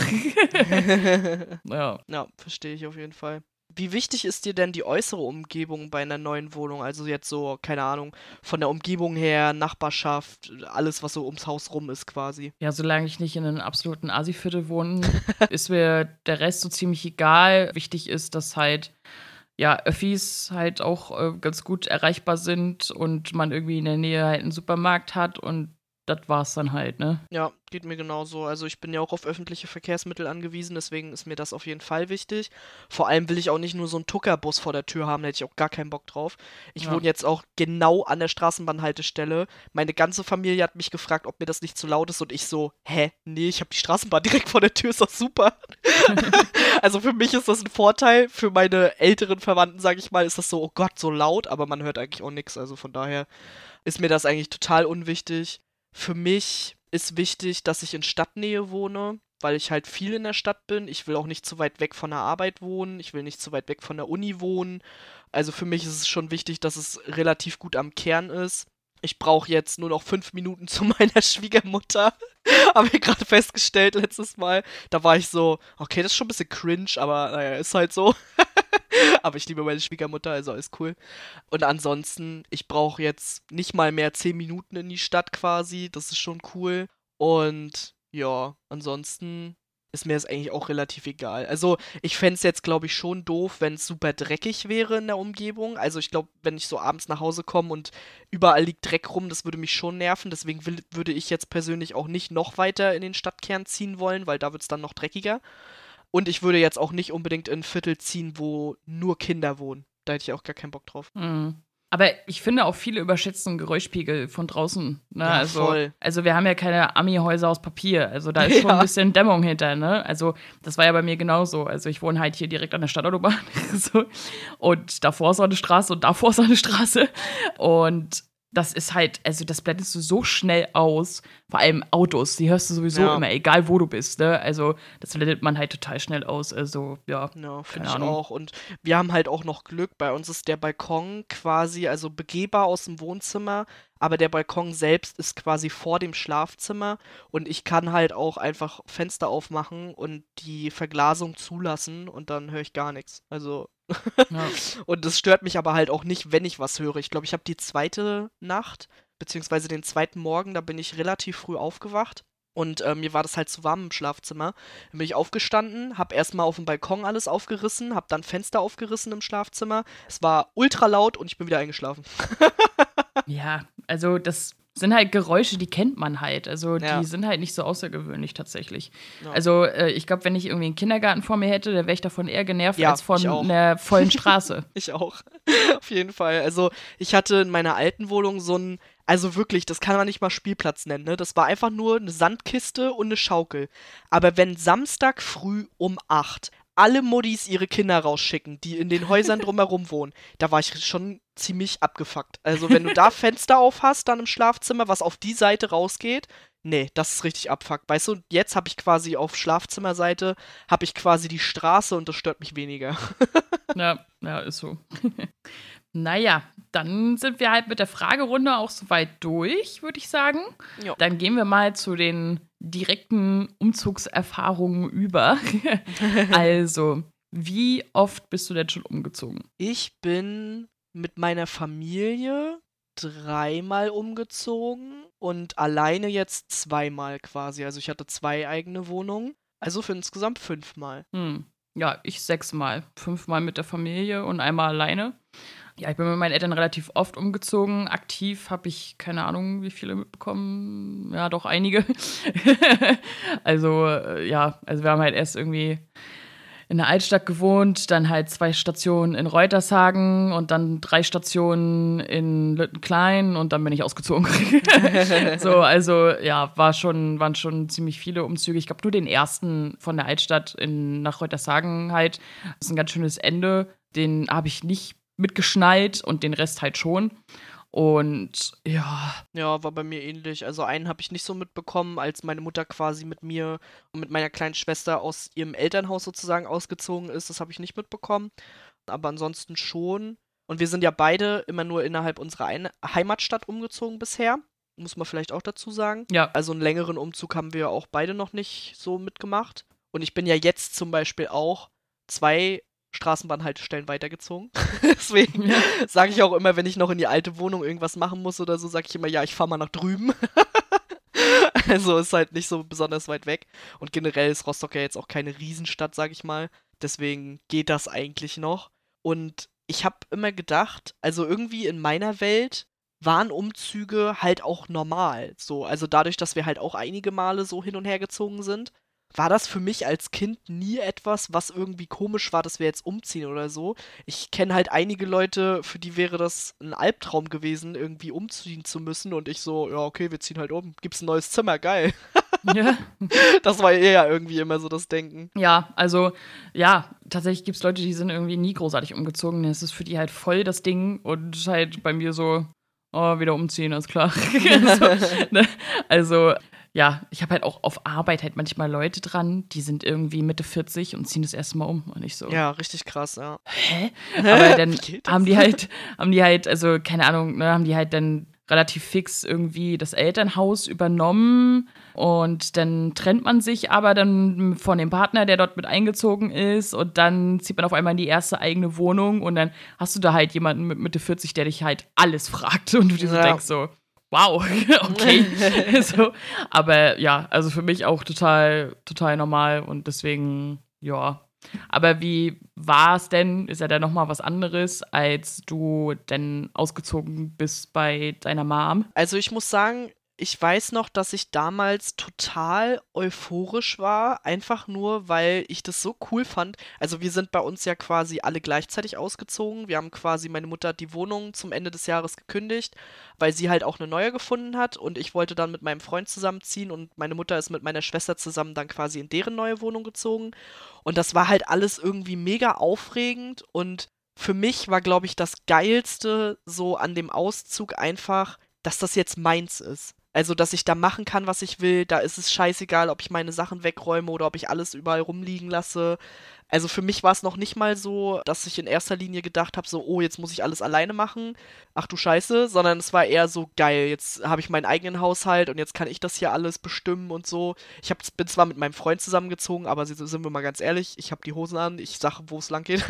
ja. Ja, verstehe ich auf jeden Fall. Wie wichtig ist dir denn die äußere Umgebung bei einer neuen Wohnung? Also jetzt so, keine Ahnung, von der Umgebung her, Nachbarschaft, alles, was so ums Haus rum ist quasi. Ja, solange ich nicht in einem absoluten Asiviertel wohne, ist mir der Rest so ziemlich egal. Wichtig ist, dass halt ja, Öffis halt auch äh, ganz gut erreichbar sind und man irgendwie in der Nähe halt einen Supermarkt hat und das war's dann halt, ne? Ja, geht mir genauso. Also ich bin ja auch auf öffentliche Verkehrsmittel angewiesen, deswegen ist mir das auf jeden Fall wichtig. Vor allem will ich auch nicht nur so einen Tuckerbus vor der Tür haben, da hätte ich auch gar keinen Bock drauf. Ich ja. wohne jetzt auch genau an der Straßenbahnhaltestelle. Meine ganze Familie hat mich gefragt, ob mir das nicht zu laut ist und ich so, hä, nee, ich habe die Straßenbahn direkt vor der Tür, ist doch super. also für mich ist das ein Vorteil, für meine älteren Verwandten, sage ich mal, ist das so, oh Gott, so laut, aber man hört eigentlich auch nichts. Also von daher ist mir das eigentlich total unwichtig. Für mich ist wichtig, dass ich in Stadtnähe wohne, weil ich halt viel in der Stadt bin. Ich will auch nicht zu weit weg von der Arbeit wohnen. Ich will nicht zu weit weg von der Uni wohnen. Also für mich ist es schon wichtig, dass es relativ gut am Kern ist. Ich brauche jetzt nur noch fünf Minuten zu meiner Schwiegermutter. Habe ich gerade festgestellt letztes Mal. Da war ich so, okay, das ist schon ein bisschen cringe, aber naja, ist halt so. Aber ich liebe meine Schwiegermutter, also alles cool. Und ansonsten, ich brauche jetzt nicht mal mehr 10 Minuten in die Stadt quasi. Das ist schon cool. Und ja, ansonsten ist mir das eigentlich auch relativ egal. Also ich fände es jetzt, glaube ich, schon doof, wenn es super dreckig wäre in der Umgebung. Also ich glaube, wenn ich so abends nach Hause komme und überall liegt Dreck rum, das würde mich schon nerven. Deswegen will, würde ich jetzt persönlich auch nicht noch weiter in den Stadtkern ziehen wollen, weil da wird es dann noch dreckiger. Und ich würde jetzt auch nicht unbedingt in ein Viertel ziehen, wo nur Kinder wohnen. Da hätte ich auch gar keinen Bock drauf. Mhm. Aber ich finde auch viele überschätzen Geräuschpegel von draußen. Ne? Ja, also, voll. also wir haben ja keine Ami-Häuser aus Papier. Also da ist schon Ja. ein bisschen Dämmung hinter. Ne? Also das war ja bei mir genauso. Also ich wohne halt hier direkt an der Stadtautobahn. so. Und davor ist auch eine Straße und davor ist auch eine Straße. Und das ist halt, also das blendest du so schnell aus. Vor allem Autos, die hörst du sowieso Ja. immer, egal wo du bist. Ne? Also das blendet man halt total schnell aus. Also ja. Ja, finde ich auch. Und wir haben halt auch noch Glück. Bei uns ist der Balkon quasi, also begehbar aus dem Wohnzimmer, aber der Balkon selbst ist quasi vor dem Schlafzimmer und ich kann halt auch einfach Fenster aufmachen und die Verglasung zulassen und dann höre ich gar nichts. Also, ja. und das stört mich aber halt auch nicht, wenn ich was höre. Ich glaube, ich habe die zweite Nacht, beziehungsweise den zweiten Morgen, da bin ich relativ früh aufgewacht. Und äh, mir war das halt zu warm im Schlafzimmer. Dann bin ich aufgestanden, hab erstmal auf dem Balkon alles aufgerissen, hab dann Fenster aufgerissen im Schlafzimmer. Es war ultra laut und ich bin wieder eingeschlafen. Ja, also das sind halt Geräusche, die kennt man halt. Also Ja. die sind halt nicht so außergewöhnlich tatsächlich. Ja. Also äh, ich glaube, wenn ich irgendwie einen Kindergarten vor mir hätte, dann wäre ich davon eher genervt Ja, als von einer vollen Straße. Ich auch. Auf jeden Fall. Also, ich hatte in meiner alten Wohnung so ein, also wirklich, das kann man nicht mal Spielplatz nennen, ne? Das war einfach nur eine Sandkiste und eine Schaukel. Aber wenn Samstag früh um 8 alle Muddis ihre Kinder rausschicken, die in den Häusern drumherum wohnen, da war ich schon ziemlich abgefuckt. Also, wenn du da Fenster auf hast, dann im Schlafzimmer, was auf die Seite rausgeht, nee, das ist richtig abfuck. Weißt du, jetzt habe ich quasi auf Schlafzimmerseite, habe ich quasi die Straße und das stört mich weniger. ja, ja, ist so. naja, dann sind wir halt mit der Fragerunde auch soweit durch, würde ich sagen. Ja. Dann gehen wir mal zu den direkten Umzugserfahrungen über. also, wie oft bist du denn schon umgezogen? Ich bin mit meiner Familie dreimal umgezogen und alleine jetzt zweimal quasi. Also ich hatte zwei eigene Wohnungen. Also für insgesamt fünfmal. Hm. Ja, ich sechsmal. Fünfmal mit der Familie und einmal alleine. Ja, ich bin mit meinen Eltern relativ oft umgezogen. Aktiv habe ich keine Ahnung, wie viele mitbekommen. Ja, doch einige. also, äh, ja, also wir haben halt erst irgendwie in der Altstadt gewohnt, dann halt zwei Stationen in Reutershagen und dann drei Stationen in Lüttenklein und dann bin ich ausgezogen. so, also ja, war schon, waren schon ziemlich viele Umzüge. Ich glaube, nur den ersten von der Altstadt in, nach Reutershagen halt. Das ist ein ganz schönes Ende. Den habe ich nicht mitgeschnallt und den Rest halt schon. Und ja, Ja, war bei mir ähnlich. Also einen habe ich nicht so mitbekommen, als meine Mutter quasi mit mir und mit meiner kleinen Schwester aus ihrem Elternhaus sozusagen ausgezogen ist. Das habe ich nicht mitbekommen. Aber ansonsten schon. Und wir sind ja beide immer nur innerhalb unserer Ein Heimatstadt umgezogen bisher. Muss man vielleicht auch dazu sagen. ja, Also einen längeren Umzug haben wir auch beide noch nicht so mitgemacht. Und ich bin ja jetzt zum Beispiel auch zwei Straßenbahnhaltestellen weitergezogen. Deswegen Ja. sage ich auch immer, wenn ich noch in die alte Wohnung irgendwas machen muss oder so, sage ich immer, ja, ich fahre mal nach drüben. also ist halt nicht so besonders weit weg. Und generell ist Rostock ja jetzt auch keine Riesenstadt, sage ich mal. Deswegen geht das eigentlich noch. Und ich habe immer gedacht, also irgendwie in meiner Welt waren Umzüge halt auch normal. So, also dadurch, dass wir halt auch einige Male so hin und her gezogen sind, war das für mich als Kind nie etwas, was irgendwie komisch war, dass wir jetzt umziehen oder so. Ich kenne halt einige Leute, für die wäre das ein Albtraum gewesen, irgendwie umziehen zu müssen. Und ich so, ja, okay, wir ziehen halt um. Gibt's ein neues Zimmer, geil. ja. Das war eher irgendwie immer so das Denken. Ja, also ja, tatsächlich gibt es Leute, die sind irgendwie nie großartig umgezogen. Es ist für die halt voll das Ding und halt bei mir so, oh, wieder umziehen, ist klar. so, ne? Also ja, ich habe halt auch auf Arbeit halt manchmal Leute dran, die sind irgendwie Mitte 40 und ziehen das erste Mal um. Und ich so, Ja, richtig krass, ja. hä? Aber dann haben die halt, haben die halt, also keine Ahnung, ne, haben die halt dann relativ fix irgendwie das Elternhaus übernommen und dann trennt man sich aber dann von dem Partner, der dort mit eingezogen ist und dann zieht man auf einmal in die erste eigene Wohnung und dann hast du da halt jemanden mit Mitte 40, der dich halt alles fragt und du dir so ja. denkst so, wow, okay. so, aber ja, also für mich auch total, total normal und deswegen, ja, aber wie war es denn? Ist ja dann nochmal was anderes, als du denn ausgezogen bist bei deiner Mom? Also ich muss sagen, ich weiß noch, dass ich damals total euphorisch war, einfach nur, weil ich das so cool fand. Also wir sind bei uns ja quasi alle gleichzeitig ausgezogen. Wir haben quasi, meine Mutter hat die Wohnung zum Ende des Jahres gekündigt, weil sie halt auch eine neue gefunden hat und ich wollte dann mit meinem Freund zusammenziehen und meine Mutter ist mit meiner Schwester zusammen dann quasi in deren neue Wohnung gezogen. Und das war halt alles irgendwie mega aufregend und für mich war, glaube ich, das Geilste so an dem Auszug einfach, dass das jetzt meins ist. Also, dass ich da machen kann, was ich will. Da ist es scheißegal, ob ich meine Sachen wegräume oder ob ich alles überall rumliegen lasse. Also für mich war es noch nicht mal so, dass ich in erster Linie gedacht habe, so, oh, jetzt muss ich alles alleine machen. Ach du Scheiße, sondern es war eher so geil. Jetzt habe ich meinen eigenen Haushalt und jetzt kann ich das hier alles bestimmen und so. Ich hab, bin zwar mit meinem Freund zusammengezogen, aber sind wir mal ganz ehrlich, ich habe die Hosen an, ich sage, wo es lang geht.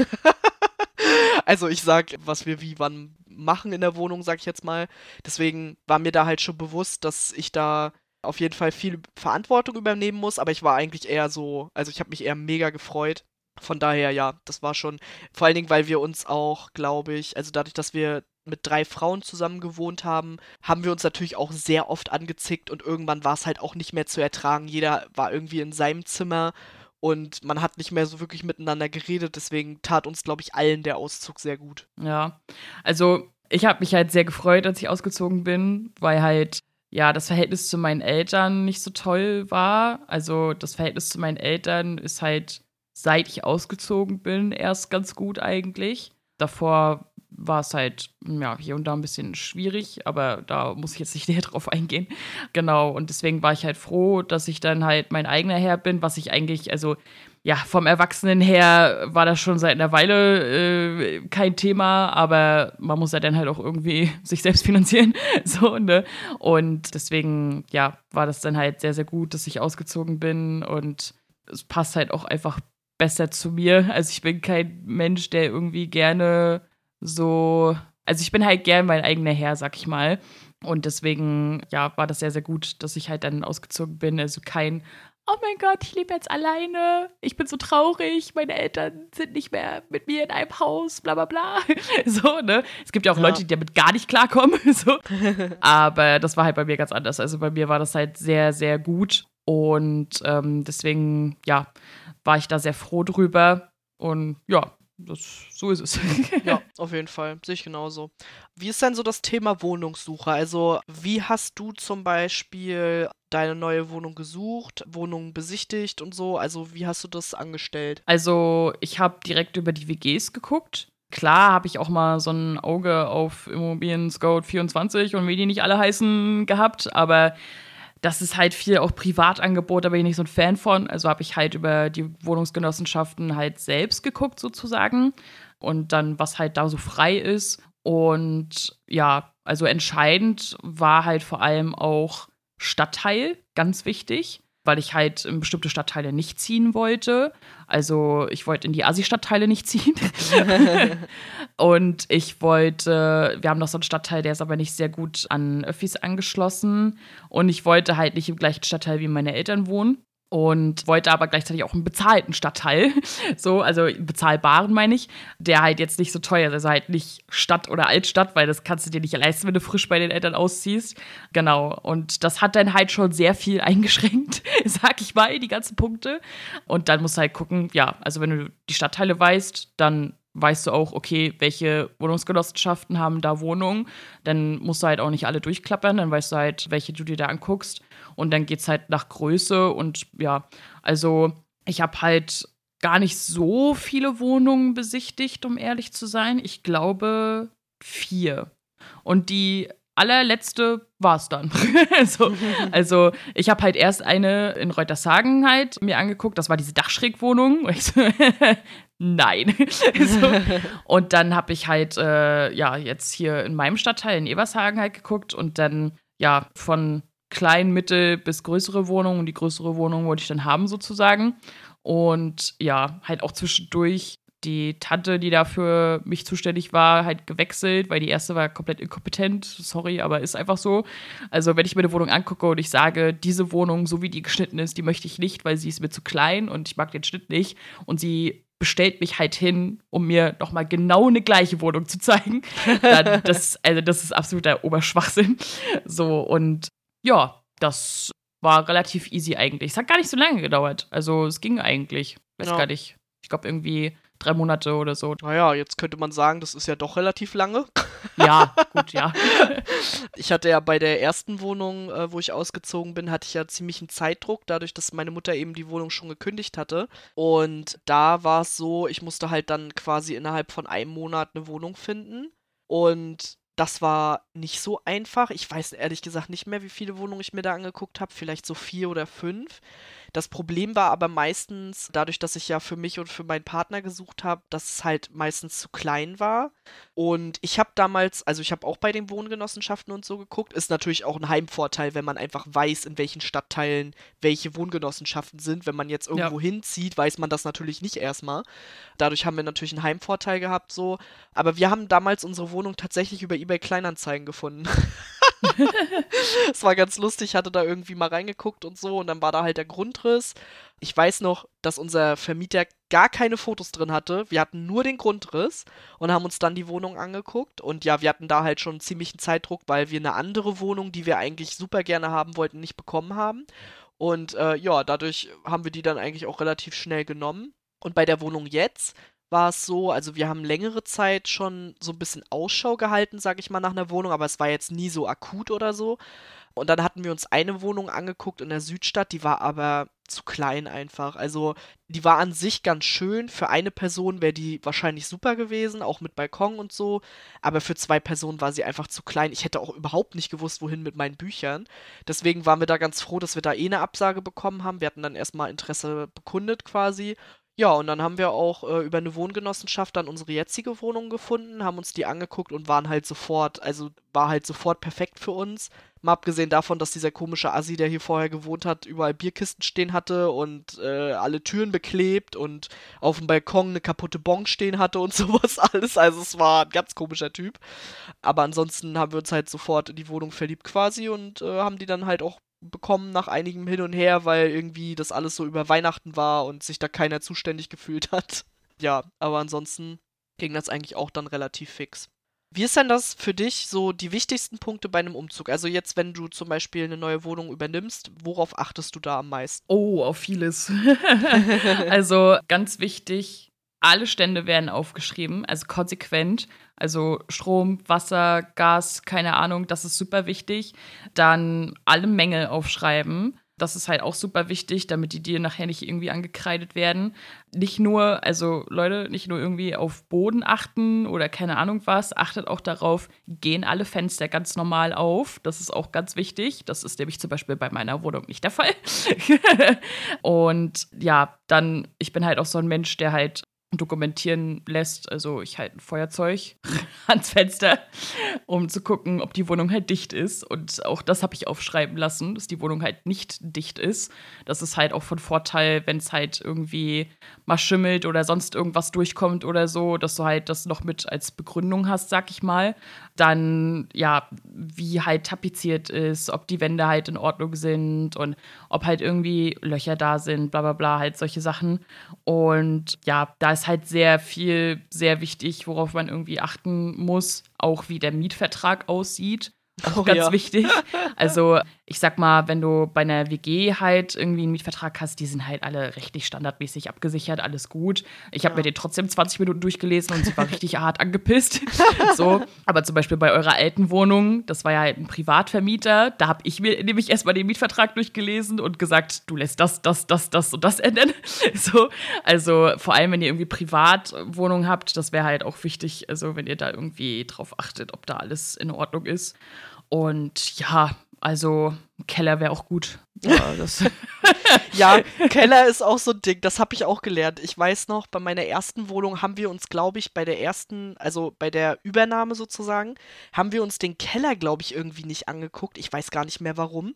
also ich sag, was wir wie wann machen in der Wohnung, sag ich jetzt mal. Deswegen war mir da halt schon bewusst, dass ich da auf jeden Fall viel Verantwortung übernehmen muss, aber ich war eigentlich eher so, also ich habe mich eher mega gefreut. Von daher, ja, das war schon, vor allen Dingen, weil wir uns auch, glaube ich, also dadurch, dass wir mit drei Frauen zusammen gewohnt haben, haben wir uns natürlich auch sehr oft angezickt und irgendwann war es halt auch nicht mehr zu ertragen. Jeder war irgendwie in seinem Zimmer und man hat nicht mehr so wirklich miteinander geredet. Deswegen tat uns, glaube ich, allen der Auszug sehr gut. Ja, also ich habe mich halt sehr gefreut, als ich ausgezogen bin, weil halt ja das Verhältnis zu meinen Eltern nicht so toll war. Also das Verhältnis zu meinen Eltern ist halt seit ich ausgezogen bin erst ganz gut eigentlich. Davor war es halt, ja, hier und da ein bisschen schwierig, aber da muss ich jetzt nicht näher drauf eingehen. Genau, und deswegen war ich halt froh, dass ich dann halt mein eigener Herr bin, was ich eigentlich, also ja, vom Erwachsenen her war das schon seit einer Weile äh, kein Thema, aber man muss ja dann halt auch irgendwie sich selbst finanzieren. so, ne? Und deswegen, ja, war das dann halt sehr, sehr gut, dass ich ausgezogen bin und es passt halt auch einfach besser zu mir. Also ich bin kein Mensch, der irgendwie gerne so, also ich bin halt gern mein eigener Herr, sag ich mal. Und deswegen, ja, war das sehr, sehr gut, dass ich halt dann ausgezogen bin. Also kein, oh mein Gott, ich lebe jetzt alleine, ich bin so traurig, meine Eltern sind nicht mehr mit mir in einem Haus, bla bla bla. So, ne? Es gibt ja auch ja. Leute, die damit gar nicht klarkommen. So. Aber das war halt bei mir ganz anders. Also bei mir war das halt sehr, sehr gut. Und ähm, deswegen, ja, war ich da sehr froh drüber. Und ja, das, so ist es. ja, auf jeden Fall. Sehe ich genauso. Wie ist denn so das Thema Wohnungssuche? Also, wie hast du zum Beispiel deine neue Wohnung gesucht, Wohnungen besichtigt und so? Also, wie hast du das angestellt? Also, ich habe direkt über die WGs geguckt. Klar habe ich auch mal so ein Auge auf Immobilien Scout 24 und wie die nicht alle heißen gehabt, aber das ist halt viel auch Privatangebot, da bin ich nicht so ein Fan von. Also habe ich halt über die Wohnungsgenossenschaften halt selbst geguckt sozusagen und dann, was halt da so frei ist. Und ja, also entscheidend war halt vor allem auch Stadtteil, ganz wichtig weil ich halt in bestimmte Stadtteile nicht ziehen wollte. Also ich wollte in die Asi-Stadtteile nicht ziehen. und ich wollte, wir haben noch so einen Stadtteil, der ist aber nicht sehr gut an Öffis angeschlossen. Und ich wollte halt nicht im gleichen Stadtteil wie meine Eltern wohnen und wollte aber gleichzeitig auch einen bezahlten Stadtteil, so, also bezahlbaren meine ich, der halt jetzt nicht so teuer ist, also halt nicht Stadt oder Altstadt, weil das kannst du dir nicht leisten, wenn du frisch bei den Eltern ausziehst. Genau, und das hat dann halt schon sehr viel eingeschränkt, sag ich mal, die ganzen Punkte. Und dann musst du halt gucken, ja, also wenn du die Stadtteile weißt, dann weißt du auch, okay, welche Wohnungsgenossenschaften haben da Wohnungen. Dann musst du halt auch nicht alle durchklappern, dann weißt du halt, welche du dir da anguckst. Und dann geht es halt nach Größe und ja, also ich habe halt gar nicht so viele Wohnungen besichtigt, um ehrlich zu sein. Ich glaube vier. Und die allerletzte war es dann. so, also ich habe halt erst eine in Reutershagen halt mir angeguckt. Das war diese Dachschrägwohnung. So, Nein. so. Und dann habe ich halt, äh, ja, jetzt hier in meinem Stadtteil in Ebershagen halt geguckt und dann, ja, von klein, mittel bis größere Wohnungen. Und die größere Wohnung wollte ich dann haben sozusagen. Und ja, halt auch zwischendurch die Tante, die da für mich zuständig war, halt gewechselt, weil die erste war komplett inkompetent. Sorry, aber ist einfach so. Also, wenn ich mir eine Wohnung angucke und ich sage, diese Wohnung, so wie die geschnitten ist, die möchte ich nicht, weil sie ist mir zu klein und ich mag den Schnitt nicht. Und sie bestellt mich halt hin, um mir nochmal genau eine gleiche Wohnung zu zeigen. Dann das, also das ist absoluter Oberschwachsinn. So, und ja, das war relativ easy eigentlich. Es hat gar nicht so lange gedauert. Also es ging eigentlich. Weiß ja. gar nicht. Ich glaube irgendwie drei Monate oder so. Naja, jetzt könnte man sagen, das ist ja doch relativ lange. Ja, gut, ja. ich hatte ja bei der ersten Wohnung, äh, wo ich ausgezogen bin, hatte ich ja ziemlich einen Zeitdruck, dadurch, dass meine Mutter eben die Wohnung schon gekündigt hatte. Und da war es so, ich musste halt dann quasi innerhalb von einem Monat eine Wohnung finden. Und das war nicht so einfach. Ich weiß ehrlich gesagt nicht mehr, wie viele Wohnungen ich mir da angeguckt habe. Vielleicht so vier oder fünf. Das Problem war aber meistens, dadurch, dass ich ja für mich und für meinen Partner gesucht habe, dass es halt meistens zu klein war. Und ich habe damals, also ich habe auch bei den Wohngenossenschaften und so geguckt, ist natürlich auch ein Heimvorteil, wenn man einfach weiß, in welchen Stadtteilen welche Wohngenossenschaften sind. Wenn man jetzt irgendwo ja. hinzieht, weiß man das natürlich nicht erstmal. Dadurch haben wir natürlich einen Heimvorteil gehabt, so. Aber wir haben damals unsere Wohnung tatsächlich über eBay Kleinanzeigen gefunden. Es war ganz lustig, hatte da irgendwie mal reingeguckt und so und dann war da halt der Grundriss. Ich weiß noch, dass unser Vermieter gar keine Fotos drin hatte. Wir hatten nur den Grundriss und haben uns dann die Wohnung angeguckt. Und ja, wir hatten da halt schon ziemlichen Zeitdruck, weil wir eine andere Wohnung, die wir eigentlich super gerne haben wollten, nicht bekommen haben. Und äh, ja, dadurch haben wir die dann eigentlich auch relativ schnell genommen. Und bei der Wohnung jetzt war es so, also wir haben längere Zeit schon so ein bisschen Ausschau gehalten, sag ich mal, nach einer Wohnung, aber es war jetzt nie so akut oder so. Und dann hatten wir uns eine Wohnung angeguckt in der Südstadt, die war aber zu klein einfach. Also die war an sich ganz schön. Für eine Person wäre die wahrscheinlich super gewesen, auch mit Balkon und so. Aber für zwei Personen war sie einfach zu klein. Ich hätte auch überhaupt nicht gewusst, wohin mit meinen Büchern. Deswegen waren wir da ganz froh, dass wir da eh eine Absage bekommen haben. Wir hatten dann erstmal Interesse bekundet quasi. Ja, und dann haben wir auch äh, über eine Wohngenossenschaft dann unsere jetzige Wohnung gefunden, haben uns die angeguckt und waren halt sofort, also war halt sofort perfekt für uns. Mal abgesehen davon, dass dieser komische Assi, der hier vorher gewohnt hat, überall Bierkisten stehen hatte und äh, alle Türen beklebt und auf dem Balkon eine kaputte Bon stehen hatte und sowas alles. Also es war ein ganz komischer Typ. Aber ansonsten haben wir uns halt sofort in die Wohnung verliebt quasi und äh, haben die dann halt auch bekommen nach einigem Hin und Her, weil irgendwie das alles so über Weihnachten war und sich da keiner zuständig gefühlt hat. Ja, aber ansonsten ging das eigentlich auch dann relativ fix. Wie ist denn das für dich so die wichtigsten Punkte bei einem Umzug? Also jetzt, wenn du zum Beispiel eine neue Wohnung übernimmst, worauf achtest du da am meisten? Oh, auf vieles. also ganz wichtig, alle Stände werden aufgeschrieben, also konsequent. Also Strom, Wasser, Gas, keine Ahnung, das ist super wichtig. Dann alle Mängel aufschreiben. Das ist halt auch super wichtig, damit die dir nachher nicht irgendwie angekreidet werden. Nicht nur, also Leute, nicht nur irgendwie auf Boden achten oder keine Ahnung was, achtet auch darauf, gehen alle Fenster ganz normal auf. Das ist auch ganz wichtig. Das ist nämlich zum Beispiel bei meiner Wohnung nicht der Fall. und ja, dann, ich bin halt auch so ein Mensch, der halt dokumentieren lässt. Also ich halte ein Feuerzeug ans Fenster, um zu gucken, ob die Wohnung halt dicht ist. Und auch das habe ich aufschreiben lassen, dass die Wohnung halt nicht dicht ist. Das ist halt auch von Vorteil, wenn es halt irgendwie mal schimmelt oder sonst irgendwas durchkommt oder so, dass du halt das noch mit als Begründung hast, sag ich mal. Dann, ja, wie halt tapeziert ist, ob die Wände halt in Ordnung sind und ob halt irgendwie Löcher da sind, bla bla bla, halt solche Sachen. Und ja, da ist halt sehr viel, sehr wichtig, worauf man irgendwie achten muss, auch wie der Mietvertrag aussieht. Auch oh, ganz ja. wichtig. Also, ich sag mal, wenn du bei einer WG halt irgendwie einen Mietvertrag hast, die sind halt alle rechtlich standardmäßig abgesichert, alles gut. Ich habe ja. mir den trotzdem 20 Minuten durchgelesen und sie war richtig hart angepisst. so. Aber zum Beispiel bei eurer alten Wohnung, das war ja halt ein Privatvermieter, da habe ich mir nämlich erstmal den Mietvertrag durchgelesen und gesagt, du lässt das, das, das, das und das ändern. so. Also, vor allem, wenn ihr irgendwie Privatwohnungen habt, das wäre halt auch wichtig, also wenn ihr da irgendwie drauf achtet, ob da alles in Ordnung ist. Und ja, also Keller wäre auch gut. Ja, ja, Keller ist auch so ein Ding, das habe ich auch gelernt. Ich weiß noch, bei meiner ersten Wohnung haben wir uns, glaube ich, bei der ersten, also bei der Übernahme sozusagen, haben wir uns den Keller, glaube ich, irgendwie nicht angeguckt. Ich weiß gar nicht mehr warum.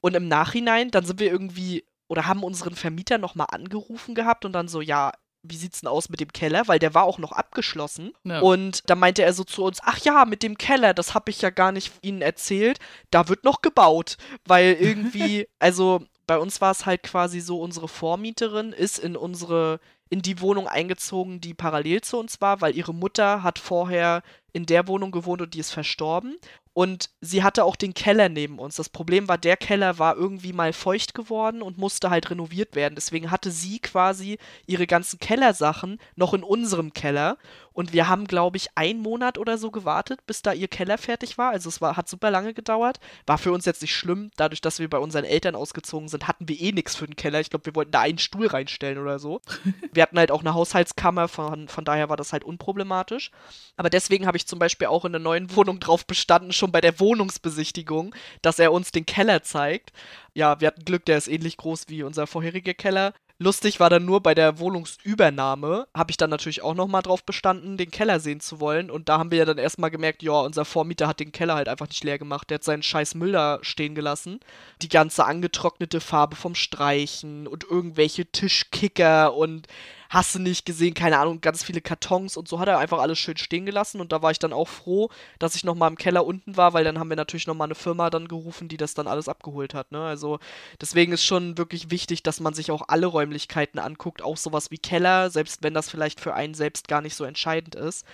Und im Nachhinein, dann sind wir irgendwie oder haben unseren Vermieter nochmal angerufen gehabt und dann so, ja, wie sieht's denn aus mit dem Keller? Weil der war auch noch abgeschlossen. Ja. Und da meinte er so zu uns, ach ja, mit dem Keller, das habe ich ja gar nicht Ihnen erzählt. Da wird noch gebaut. Weil irgendwie, also bei uns war es halt quasi so, unsere Vormieterin ist in unsere, in die Wohnung eingezogen, die parallel zu uns war, weil ihre Mutter hat vorher in der Wohnung gewohnt und die ist verstorben. Und sie hatte auch den Keller neben uns. Das Problem war, der Keller war irgendwie mal feucht geworden und musste halt renoviert werden. Deswegen hatte sie quasi ihre ganzen Kellersachen noch in unserem Keller. Und wir haben, glaube ich, einen Monat oder so gewartet, bis da ihr Keller fertig war. Also es war, hat super lange gedauert. War für uns jetzt nicht schlimm. Dadurch, dass wir bei unseren Eltern ausgezogen sind, hatten wir eh nichts für den Keller. Ich glaube, wir wollten da einen Stuhl reinstellen oder so. wir hatten halt auch eine Haushaltskammer, von, von daher war das halt unproblematisch. Aber deswegen habe ich zum Beispiel auch in der neuen Wohnung drauf bestanden, schon bei der Wohnungsbesichtigung, dass er uns den Keller zeigt. Ja, wir hatten Glück, der ist ähnlich groß wie unser vorheriger Keller. Lustig war dann nur bei der Wohnungsübernahme, habe ich dann natürlich auch nochmal drauf bestanden, den Keller sehen zu wollen. Und da haben wir ja dann erstmal gemerkt, ja, unser Vormieter hat den Keller halt einfach nicht leer gemacht. Der hat seinen scheiß Müll da stehen gelassen. Die ganze angetrocknete Farbe vom Streichen und irgendwelche Tischkicker und hast du nicht gesehen, keine Ahnung, ganz viele Kartons und so hat er einfach alles schön stehen gelassen und da war ich dann auch froh, dass ich nochmal im Keller unten war, weil dann haben wir natürlich nochmal eine Firma dann gerufen, die das dann alles abgeholt hat, ne? Also deswegen ist schon wirklich wichtig, dass man sich auch alle Räumlichkeiten anguckt, auch sowas wie Keller, selbst wenn das vielleicht für einen selbst gar nicht so entscheidend ist.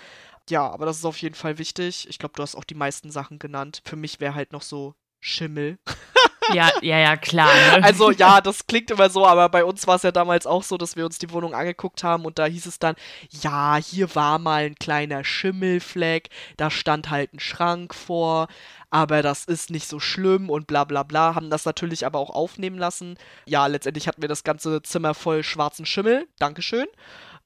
Ja, aber das ist auf jeden Fall wichtig. Ich glaube, du hast auch die meisten Sachen genannt. Für mich wäre halt noch so Schimmel. Ja, ja, ja, klar. Ne? Also ja, das klingt immer so, aber bei uns war es ja damals auch so, dass wir uns die Wohnung angeguckt haben und da hieß es dann, ja, hier war mal ein kleiner Schimmelfleck, da stand halt ein Schrank vor, aber das ist nicht so schlimm und bla bla bla, haben das natürlich aber auch aufnehmen lassen. Ja, letztendlich hatten wir das ganze Zimmer voll schwarzen Schimmel, Dankeschön.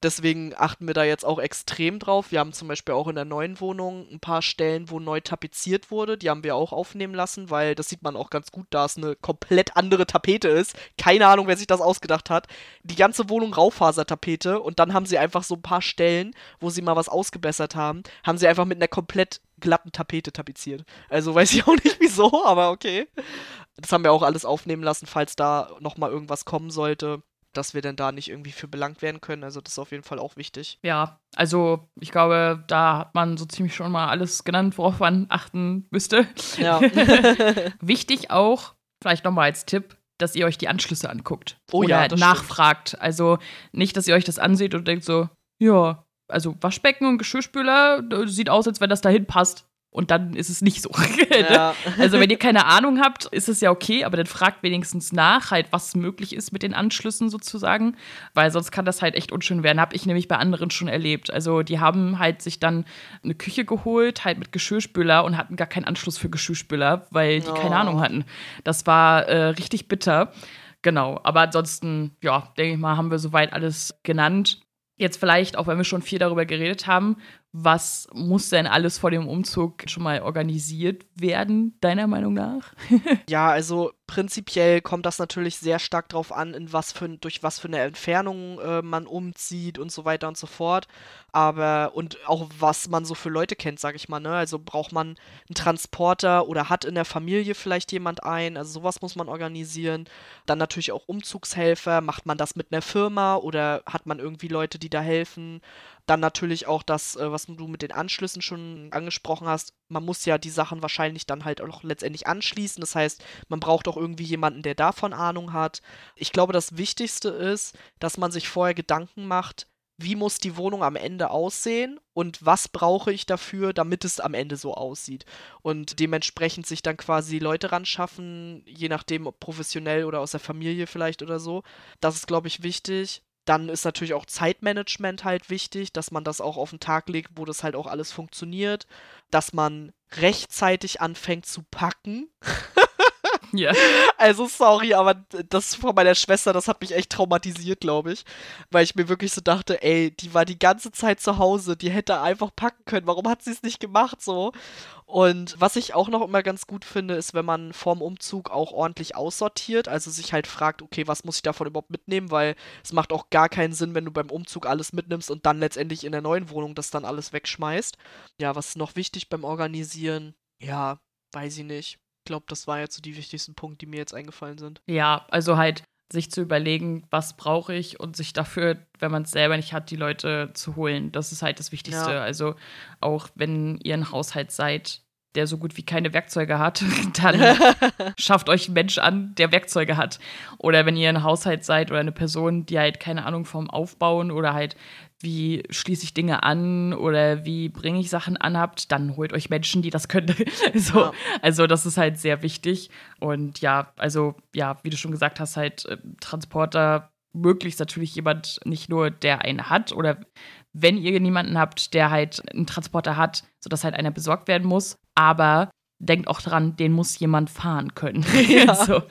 Deswegen achten wir da jetzt auch extrem drauf. Wir haben zum Beispiel auch in der neuen Wohnung ein paar Stellen, wo neu tapeziert wurde. Die haben wir auch aufnehmen lassen, weil das sieht man auch ganz gut, da es eine komplett andere Tapete ist. Keine Ahnung, wer sich das ausgedacht hat. Die ganze Wohnung Raufasertapete und dann haben sie einfach so ein paar Stellen, wo sie mal was ausgebessert haben, haben sie einfach mit einer komplett glatten Tapete tapeziert. Also weiß ich auch nicht wieso, aber okay. Das haben wir auch alles aufnehmen lassen, falls da nochmal irgendwas kommen sollte dass wir denn da nicht irgendwie für belangt werden können. Also das ist auf jeden Fall auch wichtig. Ja, also ich glaube, da hat man so ziemlich schon mal alles genannt, worauf man achten müsste. Ja. Wichtig auch, vielleicht nochmal als Tipp, dass ihr euch die Anschlüsse anguckt. Oh oder ja, nachfragt. Stimmt. Also nicht, dass ihr euch das anseht und denkt so, ja, also Waschbecken und Geschirrspüler sieht aus, als wenn das dahin passt und dann ist es nicht so. Ja. also wenn ihr keine Ahnung habt, ist es ja okay, aber dann fragt wenigstens nach, halt, was möglich ist mit den Anschlüssen sozusagen, weil sonst kann das halt echt unschön werden. Habe ich nämlich bei anderen schon erlebt. Also die haben halt sich dann eine Küche geholt, halt mit Geschirrspüler und hatten gar keinen Anschluss für Geschirrspüler, weil die oh. keine Ahnung hatten. Das war äh, richtig bitter. Genau, aber ansonsten, ja, denke ich mal, haben wir soweit alles genannt. Jetzt vielleicht, auch wenn wir schon viel darüber geredet haben, was muss denn alles vor dem Umzug schon mal organisiert werden, deiner Meinung nach? ja, also prinzipiell kommt das natürlich sehr stark darauf an, in was für, durch was für eine Entfernung äh, man umzieht und so weiter und so fort. Aber und auch was man so für Leute kennt, sag ich mal. Ne? Also braucht man einen Transporter oder hat in der Familie vielleicht jemand ein. Also sowas muss man organisieren. Dann natürlich auch Umzugshelfer. Macht man das mit einer Firma oder hat man irgendwie Leute, die da helfen? Dann natürlich auch das, äh, was du mit den Anschlüssen schon angesprochen hast. Man muss ja die Sachen wahrscheinlich dann halt auch letztendlich anschließen. Das heißt, man braucht auch irgendwie jemanden, der davon Ahnung hat. Ich glaube, das Wichtigste ist, dass man sich vorher Gedanken macht, wie muss die Wohnung am Ende aussehen und was brauche ich dafür, damit es am Ende so aussieht. Und dementsprechend sich dann quasi Leute ran schaffen, je nachdem, ob professionell oder aus der Familie vielleicht oder so. Das ist, glaube ich, wichtig. Dann ist natürlich auch Zeitmanagement halt wichtig, dass man das auch auf den Tag legt, wo das halt auch alles funktioniert. Dass man rechtzeitig anfängt zu packen. Ja. Also sorry, aber das von meiner Schwester, das hat mich echt traumatisiert, glaube ich. Weil ich mir wirklich so dachte, ey, die war die ganze Zeit zu Hause, die hätte einfach packen können. Warum hat sie es nicht gemacht so? Und was ich auch noch immer ganz gut finde, ist, wenn man vorm Umzug auch ordentlich aussortiert, also sich halt fragt, okay, was muss ich davon überhaupt mitnehmen, weil es macht auch gar keinen Sinn, wenn du beim Umzug alles mitnimmst und dann letztendlich in der neuen Wohnung das dann alles wegschmeißt. Ja, was ist noch wichtig beim Organisieren? Ja, weiß ich nicht. Ich glaube, das waren jetzt so die wichtigsten Punkte, die mir jetzt eingefallen sind. Ja, also halt sich zu überlegen, was brauche ich und sich dafür, wenn man es selber nicht hat, die Leute zu holen. Das ist halt das Wichtigste. Ja. Also auch wenn ihr ein Haushalt seid, der so gut wie keine Werkzeuge hat, dann schafft euch ein Mensch an, der Werkzeuge hat. Oder wenn ihr ein Haushalt seid oder eine Person, die halt keine Ahnung vom Aufbauen oder halt wie schließe ich Dinge an oder wie bringe ich Sachen an habt, dann holt euch Menschen, die das können. so, ja. Also das ist halt sehr wichtig. Und ja, also ja, wie du schon gesagt hast, halt äh, Transporter möglichst natürlich jemand nicht nur, der einen hat oder wenn ihr niemanden habt, der halt einen Transporter hat, sodass halt einer besorgt werden muss. Aber denkt auch dran, den muss jemand fahren können. Ja. so,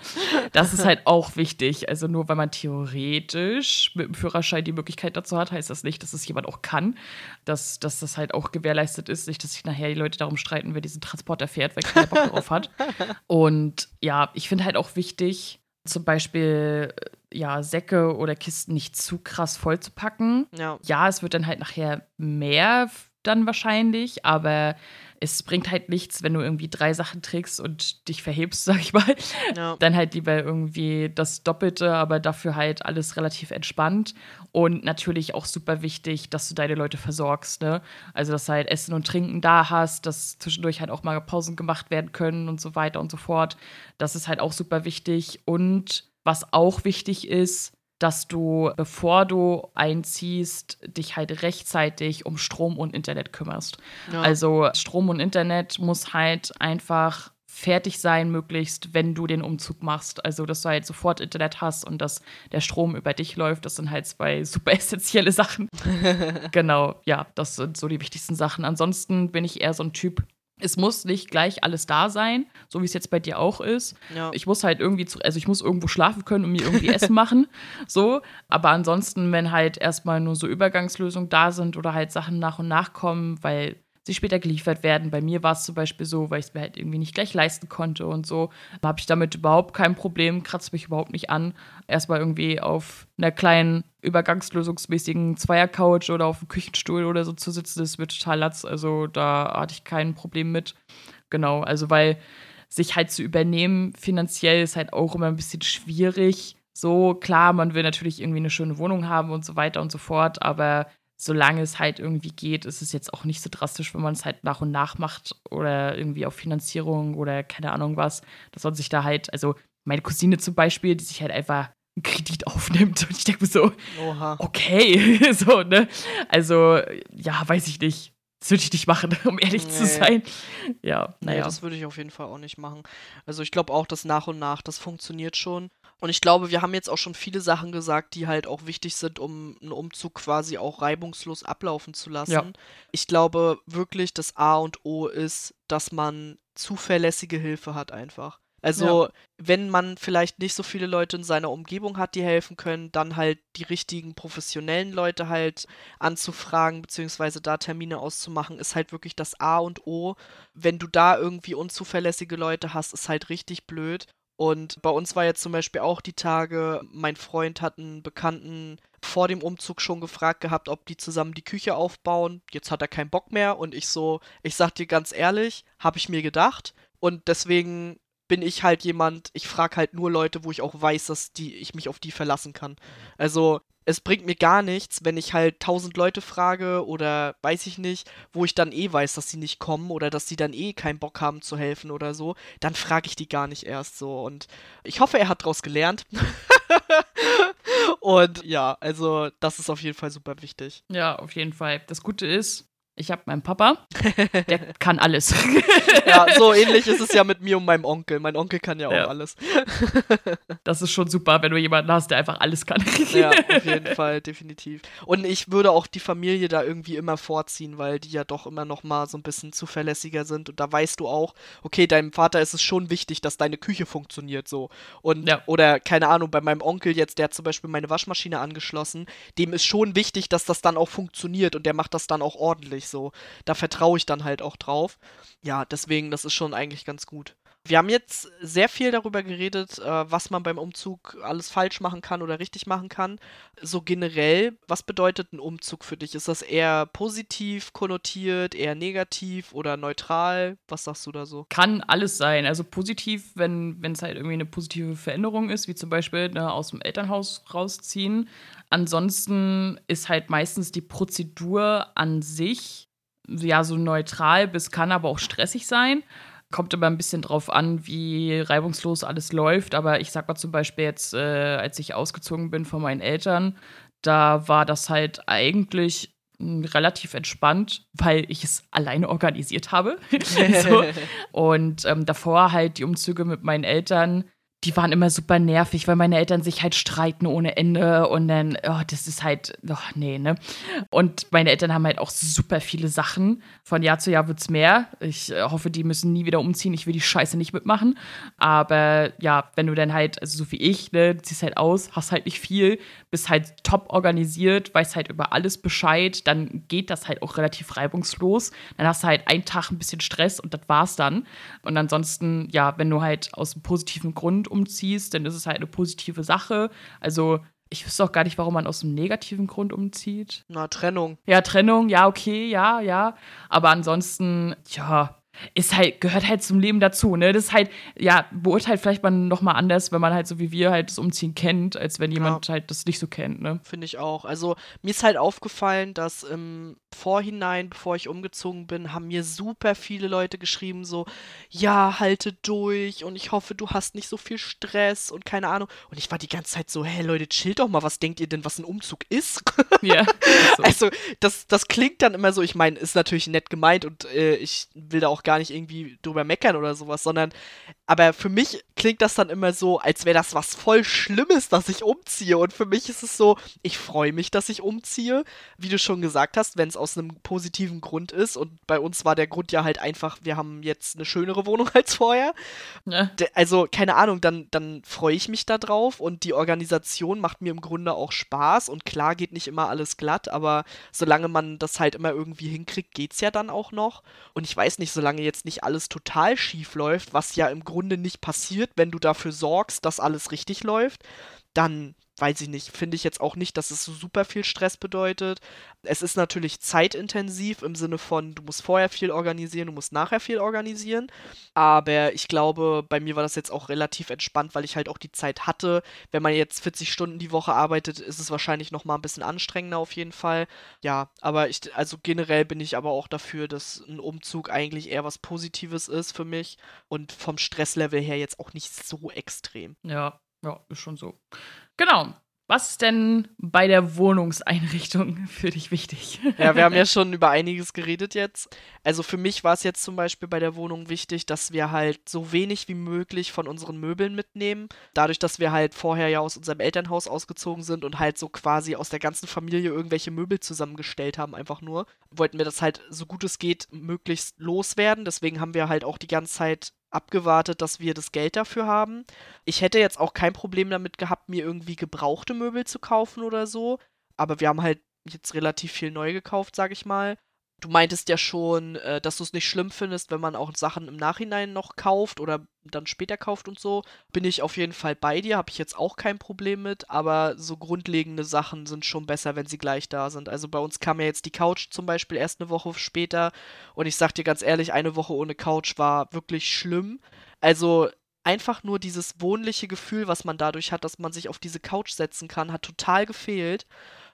das ist halt auch wichtig. Also nur weil man theoretisch mit dem Führerschein die Möglichkeit dazu hat, heißt das nicht, dass es jemand auch kann. Dass, dass das halt auch gewährleistet ist, nicht, dass sich nachher die Leute darum streiten, wer diesen Transporter fährt, wer keinen Bock darauf hat. Und ja, ich finde halt auch wichtig, zum Beispiel ja, Säcke oder Kisten nicht zu krass voll zu packen. Ja. ja, es wird dann halt nachher mehr dann wahrscheinlich, aber es bringt halt nichts, wenn du irgendwie drei Sachen trägst und dich verhebst, sag ich mal. Ja. Dann halt lieber irgendwie das Doppelte, aber dafür halt alles relativ entspannt. Und natürlich auch super wichtig, dass du deine Leute versorgst, ne? Also, dass du halt Essen und Trinken da hast, dass zwischendurch halt auch mal Pausen gemacht werden können und so weiter und so fort. Das ist halt auch super wichtig. Und was auch wichtig ist, dass du, bevor du einziehst, dich halt rechtzeitig um Strom und Internet kümmerst. Ja. Also Strom und Internet muss halt einfach fertig sein, möglichst, wenn du den Umzug machst. Also, dass du halt sofort Internet hast und dass der Strom über dich läuft. Das sind halt zwei super essentielle Sachen. genau, ja, das sind so die wichtigsten Sachen. Ansonsten bin ich eher so ein Typ, es muss nicht gleich alles da sein, so wie es jetzt bei dir auch ist. Ja. Ich muss halt irgendwie, zu, also ich muss irgendwo schlafen können und mir irgendwie Essen machen, so. Aber ansonsten, wenn halt erstmal nur so Übergangslösungen da sind oder halt Sachen nach und nach kommen, weil sie später geliefert werden. Bei mir war es zum Beispiel so, weil ich es mir halt irgendwie nicht gleich leisten konnte und so, habe ich damit überhaupt kein Problem, kratzt mich überhaupt nicht an. Erstmal irgendwie auf einer kleinen übergangslösungsmäßigen Zweiercouch oder auf dem Küchenstuhl oder so zu sitzen, das wird total latz. Also da hatte ich kein Problem mit. Genau, also weil sich halt zu übernehmen finanziell ist halt auch immer ein bisschen schwierig. So, klar, man will natürlich irgendwie eine schöne Wohnung haben und so weiter und so fort, aber solange es halt irgendwie geht, ist es jetzt auch nicht so drastisch, wenn man es halt nach und nach macht oder irgendwie auf Finanzierung oder keine Ahnung was, dass man sich da halt, also meine Cousine zum Beispiel, die sich halt einfach einen Kredit aufnimmt und ich denke mir so, Oha. okay, so, ne? Also, ja, weiß ich nicht. Das würde ich nicht machen, um ehrlich nee. zu sein. Ja, naja. Nee, das würde ich auf jeden Fall auch nicht machen. Also ich glaube auch, dass nach und nach das funktioniert schon. Und ich glaube, wir haben jetzt auch schon viele Sachen gesagt, die halt auch wichtig sind, um einen Umzug quasi auch reibungslos ablaufen zu lassen. Ja. Ich glaube wirklich, das A und O ist, dass man zuverlässige Hilfe hat einfach. Also, ja. wenn man vielleicht nicht so viele Leute in seiner Umgebung hat, die helfen können, dann halt die richtigen professionellen Leute halt anzufragen, beziehungsweise da Termine auszumachen, ist halt wirklich das A und O. Wenn du da irgendwie unzuverlässige Leute hast, ist halt richtig blöd. Und bei uns war jetzt zum Beispiel auch die Tage, mein Freund hat einen Bekannten vor dem Umzug schon gefragt gehabt, ob die zusammen die Küche aufbauen. Jetzt hat er keinen Bock mehr und ich so, ich sag dir ganz ehrlich, habe ich mir gedacht. Und deswegen bin ich halt jemand, ich frage halt nur Leute, wo ich auch weiß, dass die, ich mich auf die verlassen kann. Also es bringt mir gar nichts, wenn ich halt tausend Leute frage oder weiß ich nicht, wo ich dann eh weiß, dass sie nicht kommen oder dass sie dann eh keinen Bock haben zu helfen oder so, dann frage ich die gar nicht erst so. Und ich hoffe, er hat daraus gelernt. Und ja, also das ist auf jeden Fall super wichtig. Ja, auf jeden Fall. Das Gute ist, ich habe meinen Papa, der kann alles. ja, so ähnlich ist es ja mit mir und meinem Onkel. Mein Onkel kann ja auch ja. alles. das ist schon super, wenn du jemanden hast, der einfach alles kann. ja, auf jeden Fall, definitiv. Und ich würde auch die Familie da irgendwie immer vorziehen, weil die ja doch immer noch mal so ein bisschen zuverlässiger sind. Und da weißt du auch, okay, deinem Vater ist es schon wichtig, dass deine Küche funktioniert so. Und, ja. oder, keine Ahnung, bei meinem Onkel jetzt, der hat zum Beispiel meine Waschmaschine angeschlossen, dem ist schon wichtig, dass das dann auch funktioniert und der macht das dann auch ordentlich so. Da vertraue ich dann halt auch drauf. Ja, deswegen, das ist schon eigentlich ganz gut. Wir haben jetzt sehr viel darüber geredet, äh, was man beim Umzug alles falsch machen kann oder richtig machen kann. So generell, was bedeutet ein Umzug für dich? Ist das eher positiv konnotiert, eher negativ oder neutral? Was sagst du da so? Kann alles sein. Also positiv, wenn es halt irgendwie eine positive Veränderung ist, wie zum Beispiel ne, aus dem Elternhaus rausziehen. Ansonsten ist halt meistens die Prozedur an sich ja so neutral bis kann aber auch stressig sein. Kommt immer ein bisschen drauf an, wie reibungslos alles läuft. Aber ich sag mal zum Beispiel jetzt, äh, als ich ausgezogen bin von meinen Eltern, da war das halt eigentlich relativ entspannt, weil ich es alleine organisiert habe. so. Und ähm, davor halt die Umzüge mit meinen Eltern die waren immer super nervig, weil meine Eltern sich halt streiten ohne Ende und dann, oh, das ist halt, oh, nee, ne? Und meine Eltern haben halt auch super viele Sachen. Von Jahr zu Jahr wird es mehr. Ich äh, hoffe, die müssen nie wieder umziehen. Ich will die Scheiße nicht mitmachen. Aber ja, wenn du dann halt, also so wie ich, ne, ziehst halt aus, hast halt nicht viel, bist halt top organisiert, weißt halt über alles Bescheid, dann geht das halt auch relativ reibungslos. Dann hast du halt einen Tag ein bisschen Stress und das war's dann. Und ansonsten, ja, wenn du halt aus einem positiven Grund umziehst, dann ist es halt eine positive Sache. Also ich wüsste auch gar nicht, warum man aus einem negativen Grund umzieht. Na, Trennung. Ja, Trennung, ja, okay, ja, ja. Aber ansonsten, ja, ist halt, gehört halt zum Leben dazu, ne? Das ist halt, ja, beurteilt vielleicht man nochmal anders, wenn man halt so wie wir halt das Umziehen kennt, als wenn jemand ja. halt das nicht so kennt, ne? Finde ich auch. Also mir ist halt aufgefallen, dass im Vorhinein, bevor ich umgezogen bin, haben mir super viele Leute geschrieben, so, ja, halte durch und ich hoffe, du hast nicht so viel Stress und keine Ahnung. Und ich war die ganze Zeit so, hey Leute, chill doch mal, was denkt ihr denn, was ein Umzug ist? Ja. So. Also, das, das klingt dann immer so, ich meine, ist natürlich nett gemeint und äh, ich will da auch gar nicht irgendwie drüber meckern oder sowas, sondern, aber für mich klingt das dann immer so, als wäre das was voll Schlimmes, dass ich umziehe. Und für mich ist es so, ich freue mich, dass ich umziehe. Wie du schon gesagt hast, wenn es aus einem positiven Grund ist. Und bei uns war der Grund ja halt einfach, wir haben jetzt eine schönere Wohnung als vorher. Ja. Also, keine Ahnung, dann, dann freue ich mich da drauf und die Organisation macht mir im Grunde auch Spaß. Und klar geht nicht immer alles glatt, aber solange man das halt immer irgendwie hinkriegt, geht es ja dann auch noch. Und ich weiß nicht, solange jetzt nicht alles total schief läuft, was ja im Grunde nicht passiert, wenn du dafür sorgst, dass alles richtig läuft, dann weiß ich nicht, finde ich jetzt auch nicht, dass es so super viel Stress bedeutet. Es ist natürlich zeitintensiv im Sinne von, du musst vorher viel organisieren, du musst nachher viel organisieren. Aber ich glaube, bei mir war das jetzt auch relativ entspannt, weil ich halt auch die Zeit hatte. Wenn man jetzt 40 Stunden die Woche arbeitet, ist es wahrscheinlich noch mal ein bisschen anstrengender auf jeden Fall. Ja, aber ich, also generell bin ich aber auch dafür, dass ein Umzug eigentlich eher was Positives ist für mich und vom Stresslevel her jetzt auch nicht so extrem. Ja, ja, ist schon so. Genau. Was ist denn bei der Wohnungseinrichtung für dich wichtig? Ja, wir haben ja schon über einiges geredet jetzt. Also für mich war es jetzt zum Beispiel bei der Wohnung wichtig, dass wir halt so wenig wie möglich von unseren Möbeln mitnehmen. Dadurch, dass wir halt vorher ja aus unserem Elternhaus ausgezogen sind und halt so quasi aus der ganzen Familie irgendwelche Möbel zusammengestellt haben, einfach nur, wollten wir das halt so gut es geht möglichst loswerden. Deswegen haben wir halt auch die ganze Zeit abgewartet, dass wir das Geld dafür haben. Ich hätte jetzt auch kein Problem damit gehabt, mir irgendwie gebrauchte Möbel zu kaufen oder so. Aber wir haben halt jetzt relativ viel neu gekauft, sag ich mal. Du meintest ja schon, äh, dass du es nicht schlimm findest, wenn man auch Sachen im Nachhinein noch kauft oder dann später kauft und so. Bin ich auf jeden Fall bei dir, habe ich jetzt auch kein Problem mit, aber so grundlegende Sachen sind schon besser, wenn sie gleich da sind. Also bei uns kam ja jetzt die Couch zum Beispiel erst eine Woche später und ich sag dir ganz ehrlich, eine Woche ohne Couch war wirklich schlimm. Also einfach nur dieses wohnliche Gefühl, was man dadurch hat, dass man sich auf diese Couch setzen kann, hat total gefehlt.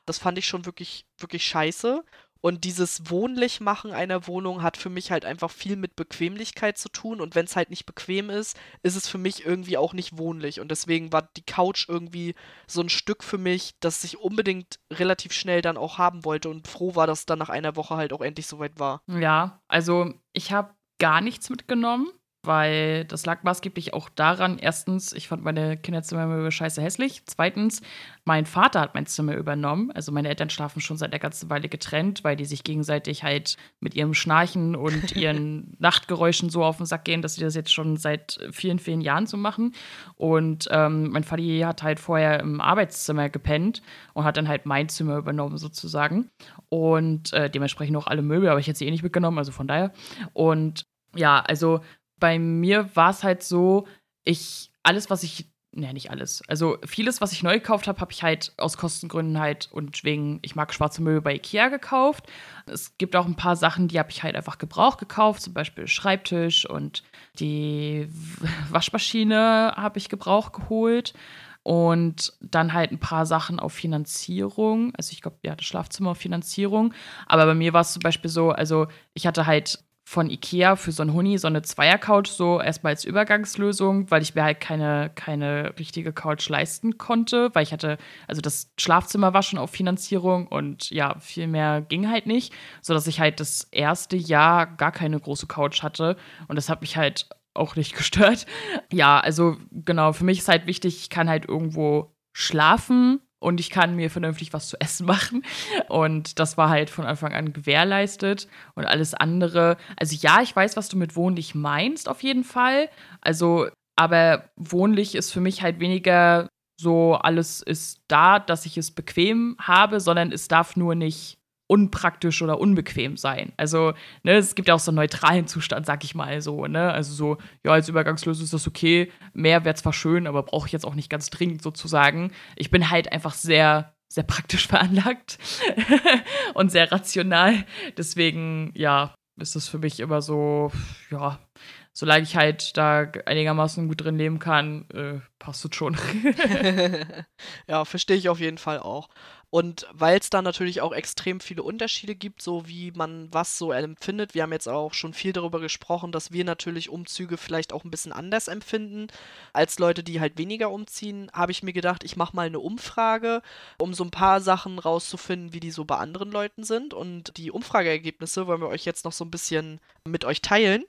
Das fand ich schon wirklich, wirklich scheiße. Und dieses Wohnlichmachen einer Wohnung hat für mich halt einfach viel mit Bequemlichkeit zu tun. Und wenn es halt nicht bequem ist, ist es für mich irgendwie auch nicht wohnlich. Und deswegen war die Couch irgendwie so ein Stück für mich, das ich unbedingt relativ schnell dann auch haben wollte und froh war, dass dann nach einer Woche halt auch endlich soweit war. Ja, also ich habe gar nichts mitgenommen weil das lag maßgeblich auch daran, erstens, ich fand meine Kinderzimmermöbel scheiße hässlich. Zweitens, mein Vater hat mein Zimmer übernommen. Also meine Eltern schlafen schon seit einer ganzen Weile getrennt, weil die sich gegenseitig halt mit ihrem Schnarchen und ihren Nachtgeräuschen so auf den Sack gehen, dass sie das jetzt schon seit vielen, vielen Jahren so machen. Und ähm, mein Vati hat halt vorher im Arbeitszimmer gepennt und hat dann halt mein Zimmer übernommen sozusagen. Und äh, dementsprechend auch alle Möbel, aber ich hätte sie eh nicht mitgenommen, also von daher. Und ja, also bei mir war es halt so, ich, alles, was ich, ne, nicht alles, also vieles, was ich neu gekauft habe, habe ich halt aus Kostengründen halt und wegen, ich mag schwarze Möbel bei Ikea gekauft. Es gibt auch ein paar Sachen, die habe ich halt einfach gebraucht gekauft, zum Beispiel Schreibtisch und die Waschmaschine habe ich gebraucht geholt. Und dann halt ein paar Sachen auf Finanzierung. Also ich glaube, ja, das Schlafzimmer auf Finanzierung. Aber bei mir war es zum Beispiel so, also ich hatte halt von Ikea für so ein Huni so eine Zweier-Couch so erstmal als Übergangslösung, weil ich mir halt keine, keine richtige Couch leisten konnte, weil ich hatte, also das Schlafzimmer war schon auf Finanzierung und ja, viel mehr ging halt nicht, sodass ich halt das erste Jahr gar keine große Couch hatte und das hat mich halt auch nicht gestört. Ja, also genau, für mich ist halt wichtig, ich kann halt irgendwo schlafen und ich kann mir vernünftig was zu essen machen. Und das war halt von Anfang an gewährleistet. Und alles andere, also ja, ich weiß, was du mit wohnlich meinst, auf jeden Fall. Also, aber wohnlich ist für mich halt weniger so, alles ist da, dass ich es bequem habe, sondern es darf nur nicht unpraktisch oder unbequem sein. Also, ne, es gibt ja auch so einen neutralen Zustand, sag ich mal so, ne? Also so, ja, als Übergangslösung ist das okay, mehr wäre zwar schön, aber brauche ich jetzt auch nicht ganz dringend sozusagen. Ich bin halt einfach sehr sehr praktisch veranlagt und sehr rational. Deswegen, ja, ist das für mich immer so, ja, solange ich halt da einigermaßen gut drin leben kann, äh, passt es schon. ja, verstehe ich auf jeden Fall auch. Und weil es da natürlich auch extrem viele Unterschiede gibt, so wie man was so empfindet, wir haben jetzt auch schon viel darüber gesprochen, dass wir natürlich Umzüge vielleicht auch ein bisschen anders empfinden als Leute, die halt weniger umziehen, habe ich mir gedacht, ich mache mal eine Umfrage, um so ein paar Sachen rauszufinden, wie die so bei anderen Leuten sind. Und die Umfrageergebnisse wollen wir euch jetzt noch so ein bisschen mit euch teilen.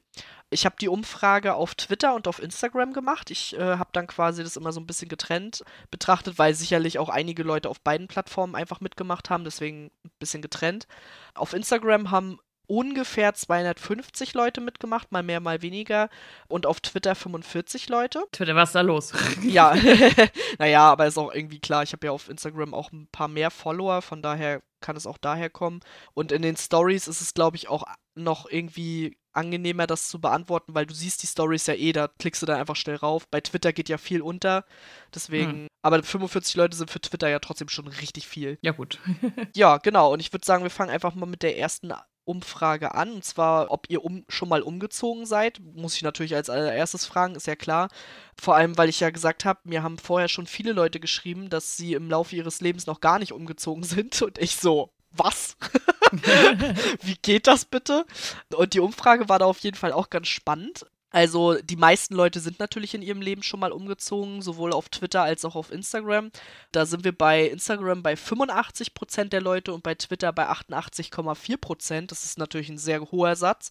Ich habe die Umfrage auf Twitter und auf Instagram gemacht. Ich äh, habe dann quasi das immer so ein bisschen getrennt betrachtet, weil sicherlich auch einige Leute auf beiden Plattformen einfach mitgemacht haben, deswegen ein bisschen getrennt. Auf Instagram haben ungefähr 250 Leute mitgemacht, mal mehr, mal weniger. Und auf Twitter 45 Leute. Twitter, was ist da los? ja, naja, aber ist auch irgendwie klar, ich habe ja auf Instagram auch ein paar mehr Follower, von daher kann es auch daher kommen. Und in den Stories ist es, glaube ich, auch noch irgendwie angenehmer, das zu beantworten, weil du siehst die Stories ja eh, da klickst du dann einfach schnell rauf. Bei Twitter geht ja viel unter, deswegen, hm. aber 45 Leute sind für Twitter ja trotzdem schon richtig viel. Ja, gut. ja, genau, und ich würde sagen, wir fangen einfach mal mit der ersten Umfrage an, und zwar, ob ihr um, schon mal umgezogen seid. Muss ich natürlich als allererstes fragen, ist ja klar. Vor allem, weil ich ja gesagt habe, mir haben vorher schon viele Leute geschrieben, dass sie im Laufe ihres Lebens noch gar nicht umgezogen sind. Und ich so, was? Wie geht das bitte? Und die Umfrage war da auf jeden Fall auch ganz spannend. Also die meisten Leute sind natürlich in ihrem Leben schon mal umgezogen, sowohl auf Twitter als auch auf Instagram. Da sind wir bei Instagram bei 85% der Leute und bei Twitter bei 88,4%. Das ist natürlich ein sehr hoher Satz.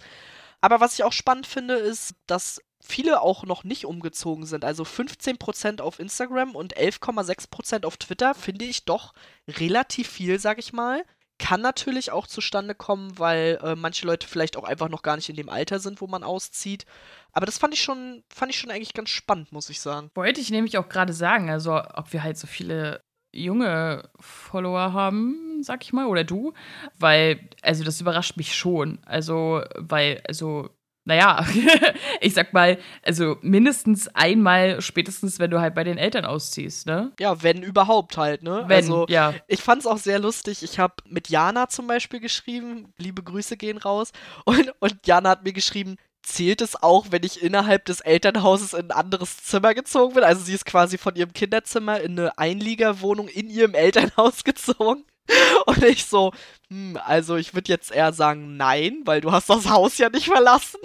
Aber was ich auch spannend finde, ist, dass viele auch noch nicht umgezogen sind. Also 15% auf Instagram und 11,6% auf Twitter finde ich doch relativ viel, sag ich mal. Kann natürlich auch zustande kommen, weil äh, manche Leute vielleicht auch einfach noch gar nicht in dem Alter sind, wo man auszieht. Aber das fand ich schon, fand ich schon eigentlich ganz spannend, muss ich sagen. Wollte ich nämlich auch gerade sagen, also ob wir halt so viele junge Follower haben, sag ich mal, oder du, weil, also das überrascht mich schon. Also, weil, also naja, ich sag mal, also mindestens einmal, spätestens, wenn du halt bei den Eltern ausziehst, ne? Ja, wenn überhaupt halt, ne? Wenn, also, ja. Ich fand's auch sehr lustig. Ich habe mit Jana zum Beispiel geschrieben, liebe Grüße gehen raus. Und, und Jana hat mir geschrieben, zählt es auch, wenn ich innerhalb des Elternhauses in ein anderes Zimmer gezogen bin? Also sie ist quasi von ihrem Kinderzimmer in eine Einliegerwohnung in ihrem Elternhaus gezogen. Und ich so, hm, also ich würde jetzt eher sagen nein, weil du hast das Haus ja nicht verlassen.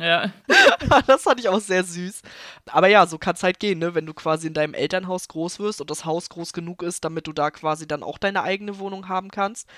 Ja. das fand ich auch sehr süß. Aber ja, so kann es halt gehen, ne? Wenn du quasi in deinem Elternhaus groß wirst und das Haus groß genug ist, damit du da quasi dann auch deine eigene Wohnung haben kannst,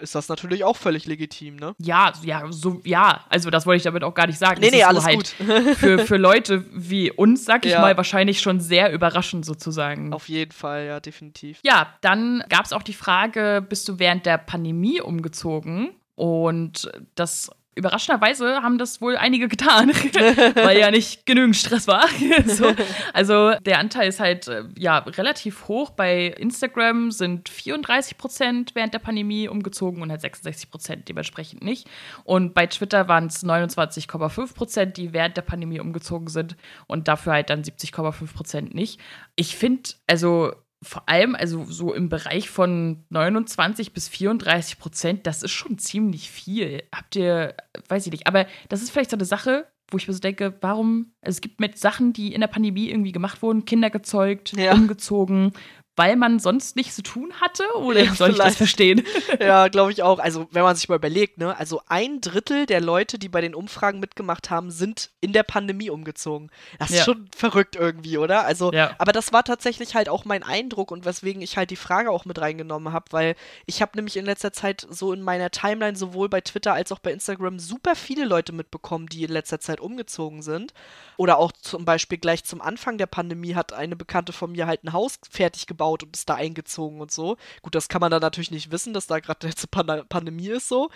ist das natürlich auch völlig legitim, ne? Ja, ja, so, ja, also das wollte ich damit auch gar nicht sagen. Nee, Das nee, alles halt gut. für, für Leute wie uns, sag ich Ja. mal, wahrscheinlich schon sehr überraschend sozusagen. Auf jeden Fall, ja, definitiv. Ja, dann gab es auch die Frage, bist du während der Pandemie umgezogen? Und das überraschenderweise haben das wohl einige getan, weil ja nicht genügend Stress war. so. Also der Anteil ist halt äh, ja relativ hoch. Bei Instagram sind 34 Prozent während der Pandemie umgezogen und halt 66 Prozent dementsprechend nicht. Und bei Twitter waren es 29,5 Prozent, die während der Pandemie umgezogen sind und dafür halt dann 70,5 Prozent nicht. Ich finde, also vor allem, also so im Bereich von 29 bis 34 Prozent, das ist schon ziemlich viel. Habt ihr, weiß ich nicht, aber das ist vielleicht so eine Sache, wo ich mir so denke, warum, also es gibt mit Sachen, die in der Pandemie irgendwie gemacht wurden, Kinder gezeugt, Ja. umgezogen, weil man sonst nichts zu tun hatte? Oder Ja, soll ich das verstehen? Ja, glaube ich auch. Also, wenn man sich mal überlegt, ne, also ein Drittel der Leute, die bei den Umfragen mitgemacht haben, sind in der Pandemie umgezogen. Das ist Ja. schon verrückt irgendwie, oder? Also, Ja. aber das war tatsächlich halt auch mein Eindruck und weswegen ich halt die Frage auch mit reingenommen habe, weil ich habe nämlich in letzter Zeit so in meiner Timeline sowohl bei Twitter als auch bei Instagram super viele Leute mitbekommen, die in letzter Zeit umgezogen sind. Oder auch zum Beispiel gleich zum Anfang der Pandemie hat eine Bekannte von mir halt ein Haus fertig gebaut und ist da eingezogen und so. Gut, das kann man dann natürlich nicht wissen, dass da gerade jetzt Pan Pandemie ist so.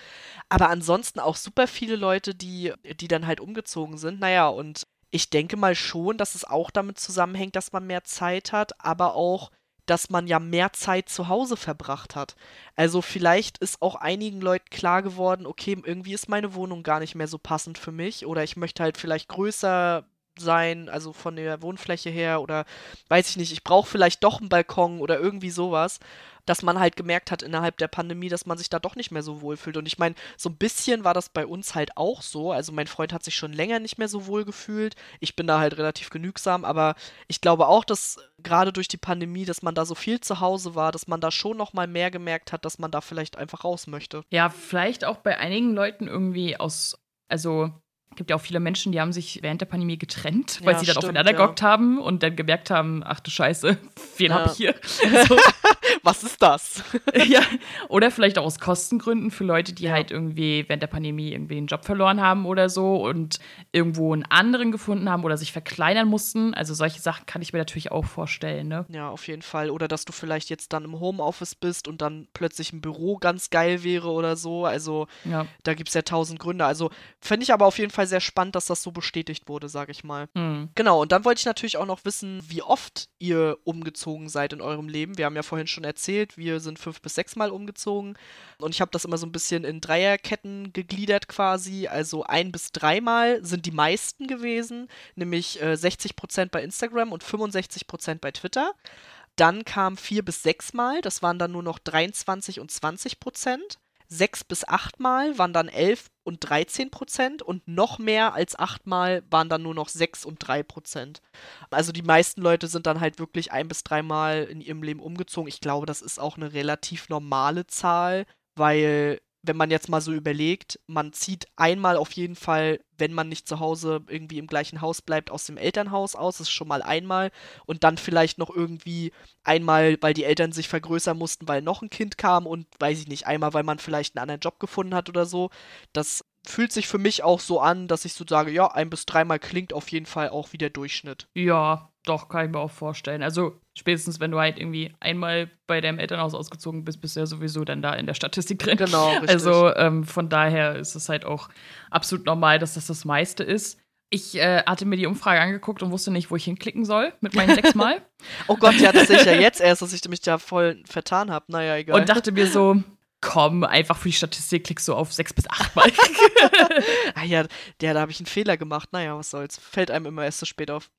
Aber ansonsten auch super viele Leute, die, die dann halt umgezogen sind. Naja, und ich denke mal schon, dass es auch damit zusammenhängt, dass man mehr Zeit hat, aber auch, dass man ja mehr Zeit zu Hause verbracht hat. Also vielleicht ist auch einigen Leuten klar geworden, okay, irgendwie ist meine Wohnung gar nicht mehr so passend für mich oder ich möchte halt vielleicht größer sein, also von der Wohnfläche her oder weiß ich nicht, ich brauche vielleicht doch einen Balkon oder irgendwie sowas, dass man halt gemerkt hat innerhalb der Pandemie, dass man sich da doch nicht mehr so wohl fühlt. Und ich meine, so ein bisschen war das bei uns halt auch so. Also mein Freund hat sich schon länger nicht mehr so wohl gefühlt. Ich bin da halt relativ genügsam, aber ich glaube auch, dass gerade durch die Pandemie, dass man da so viel zu Hause war, dass man da schon noch mal mehr gemerkt hat, dass man da vielleicht einfach raus möchte. Ja, vielleicht auch bei einigen Leuten irgendwie aus, also gibt ja auch viele Menschen, die haben sich während der Pandemie getrennt, weil Ja, sie dann stimmt, aufeinander ja. gehockt haben und dann gemerkt haben, ach du Scheiße, wen Ja. hab ich hier? so, Was ist das? ja. Oder vielleicht auch aus Kostengründen für Leute, die Ja. halt irgendwie während der Pandemie irgendwie einen Job verloren haben oder so und irgendwo einen anderen gefunden haben oder sich verkleinern mussten. Also solche Sachen kann ich mir natürlich auch vorstellen, ne? Ja, auf jeden Fall. Oder dass du vielleicht jetzt dann im Homeoffice bist und dann plötzlich ein Büro ganz geil wäre oder so. Also da gibt es ja tausend Gründe. Also finde ich aber auf jeden Fall sehr spannend, dass das so bestätigt wurde, sage ich mal. Hm. Genau, und dann wollte ich natürlich auch noch wissen, wie oft ihr umgezogen seid in eurem Leben. Wir haben ja vorhin schon erzählt, wir sind fünf bis sechs Mal umgezogen. Und ich habe das immer so ein bisschen in Dreierketten gegliedert quasi. Also ein bis dreimal sind die meisten gewesen, nämlich äh, 60% bei Instagram und 65% bei Twitter. Dann kam vier bis sechs Mal, das waren dann nur noch 23 und 20 Prozent. Sechs bis acht Mal waren dann 11 und 13 Prozent und noch mehr als acht Mal waren dann nur noch 6 und 3 Prozent. Also die meisten Leute sind dann halt wirklich ein bis dreimal in ihrem Leben umgezogen. Ich glaube, das ist auch eine relativ normale Zahl, weil wenn man jetzt mal so überlegt, man zieht einmal auf jeden Fall, wenn man nicht zu Hause irgendwie im gleichen Haus bleibt, aus dem Elternhaus aus, das ist schon mal einmal. Und dann vielleicht noch irgendwie einmal, weil die Eltern sich vergrößern mussten, weil noch ein Kind kam und weiß ich nicht, einmal, weil man vielleicht einen anderen Job gefunden hat oder so. Das fühlt sich für mich auch so an, dass ich so sage, ja, ein bis dreimal klingt auf jeden Fall auch wie der Durchschnitt. Ja, doch, kann ich mir auch vorstellen. Also spätestens, wenn du halt irgendwie einmal bei deinem Elternhaus ausgezogen bist, bist du ja sowieso dann da in der Statistik drin. Genau, richtig. Also ähm, von daher ist es halt auch absolut normal, dass das das meiste ist. Ich äh, hatte mir die Umfrage angeguckt und wusste nicht, wo ich hinklicken soll mit meinen sechs Mal. Oh Gott, ja, das sehe ich ja jetzt erst, dass ich mich da voll vertan habe. Naja, egal. und dachte mir so, komm, einfach für die Statistik klickst du auf sechs bis acht Mal. ah ja, der, da habe ich einen Fehler gemacht. Naja, was soll's. Fällt einem immer erst so spät auf.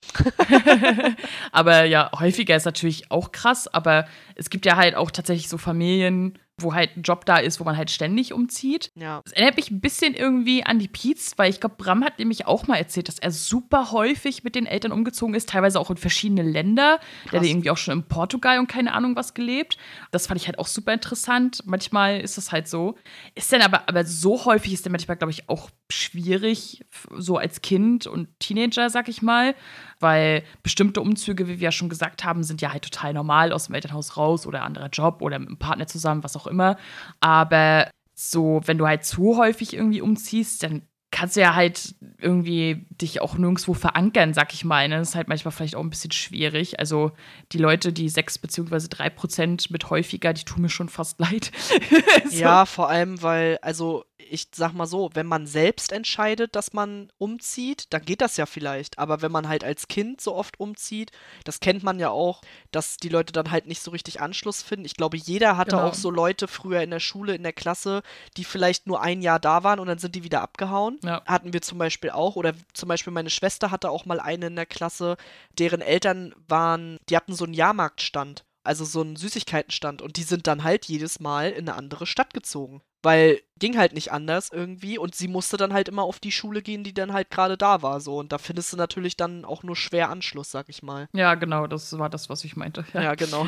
aber ja, häufiger ist natürlich auch krass, aber es gibt ja halt auch tatsächlich so Familien, wo halt ein Job da ist, wo man halt ständig umzieht. Ja. Das erinnert mich ein bisschen irgendwie an die Pietz, weil ich glaube, Bram hat nämlich auch mal erzählt, dass er super häufig mit den Eltern umgezogen ist, teilweise auch in verschiedene Länder. Der hat irgendwie auch schon in Portugal und keine Ahnung was gelebt. Das fand ich halt auch super interessant. Manchmal ist das halt so. Ist dann aber, aber so häufig ist dann manchmal, glaube ich, auch schwierig, so als Kind und Teenager, sag ich mal, weil bestimmte Umzüge, wie wir ja schon gesagt haben, sind ja halt total normal aus dem Elternhaus raus oder anderer Job oder mit einem Partner zusammen, was auch immer. Aber so, wenn du halt zu häufig irgendwie umziehst, dann kannst du ja halt irgendwie dich auch nirgendwo verankern, sag ich mal. Ne? Das ist halt manchmal vielleicht auch ein bisschen schwierig. Also die Leute, die sechs beziehungsweise drei Prozent mit häufiger, die tun mir schon fast leid. so. Ja, vor allem, weil, also ich sag mal so, wenn man selbst entscheidet, dass man umzieht, dann geht das ja vielleicht. Aber wenn man halt als Kind so oft umzieht, das kennt man ja auch, dass die Leute dann halt nicht so richtig Anschluss finden. Ich glaube, jeder hatte Genau. auch so Leute früher in der Schule, in der Klasse, die vielleicht nur ein Jahr da waren und dann sind die wieder abgehauen. Ja. Hatten wir zum Beispiel auch. Oder zum Beispiel meine Schwester hatte auch mal eine in der Klasse, deren Eltern waren, die hatten so einen Jahrmarktstand. Also so einen Süßigkeitenstand. Und die sind dann halt jedes Mal in eine andere Stadt gezogen. Weil ging halt nicht anders irgendwie. Und sie musste dann halt immer auf die Schule gehen, die dann halt gerade da war. So. Und da findest du natürlich dann auch nur schwer Anschluss, sag ich mal. Ja, genau, das war das, was ich meinte. Ja, genau.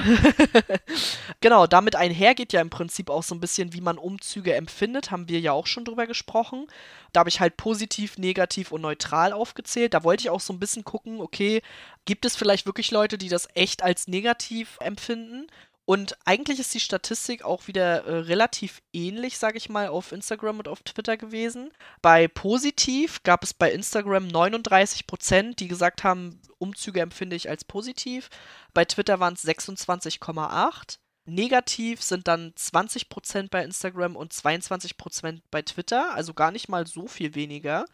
genau, damit einhergeht ja im Prinzip auch so ein bisschen, wie man Umzüge empfindet, haben wir ja auch schon drüber gesprochen. Da habe ich halt positiv, negativ und neutral aufgezählt. Da wollte ich auch so ein bisschen gucken, okay, gibt es vielleicht wirklich Leute, die das echt als negativ empfinden? Und eigentlich ist die Statistik auch wieder äh, relativ ähnlich, sage ich mal, auf Instagram und auf Twitter gewesen. Bei positiv gab es bei Instagram 39 Prozent, die gesagt haben, Umzüge empfinde ich als positiv. Bei Twitter waren es 26,8. Negativ sind dann 20% bei Instagram und 22% bei Twitter, also gar nicht mal so viel weniger.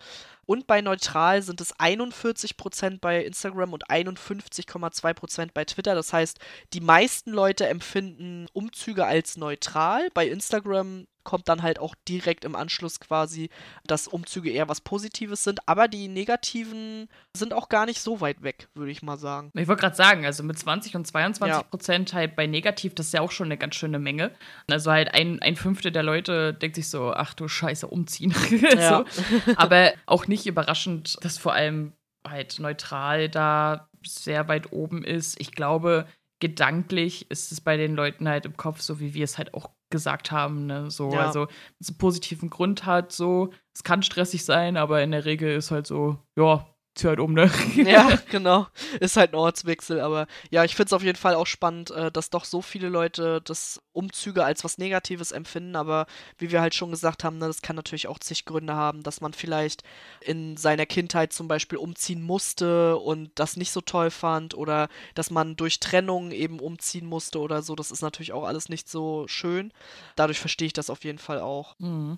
Und bei neutral sind es 41% bei Instagram und 51,2% bei Twitter. Das heißt, die meisten Leute empfinden Umzüge als neutral. Bei Instagram kommt dann halt auch direkt im Anschluss quasi, dass Umzüge eher was Positives sind. Aber die negativen sind auch gar nicht so weit weg, würde ich mal sagen. Ich wollte gerade sagen, also mit 20 und 22 Ja. Prozent halt bei negativ, das ist ja auch schon eine ganz schöne Menge. Also halt ein, ein Fünftel der Leute denkt sich so, ach du Scheiße, umziehen. Ja. so. Aber auch nicht überraschend, dass vor allem halt neutral da sehr weit oben ist. Ich glaube, gedanklich ist es bei den Leuten halt im Kopf, so wie wir es halt auch gesagt haben, ne? So, Ja. also, es einen positiven Grund hat, so, es kann stressig sein, aber in der Regel ist halt so, ja, zieh halt um, ne? Ja, genau. Ist halt ein Ortswechsel, aber ja, ich finde es auf jeden Fall auch spannend, äh, dass doch so viele Leute das Umzüge als was Negatives empfinden, aber wie wir halt schon gesagt haben, ne, das kann natürlich auch zig Gründe haben, dass man vielleicht in seiner Kindheit zum Beispiel umziehen musste und das nicht so toll fand oder dass man durch Trennung eben umziehen musste oder so. Das ist natürlich auch alles nicht so schön. Dadurch verstehe ich das auf jeden Fall auch. Mhm.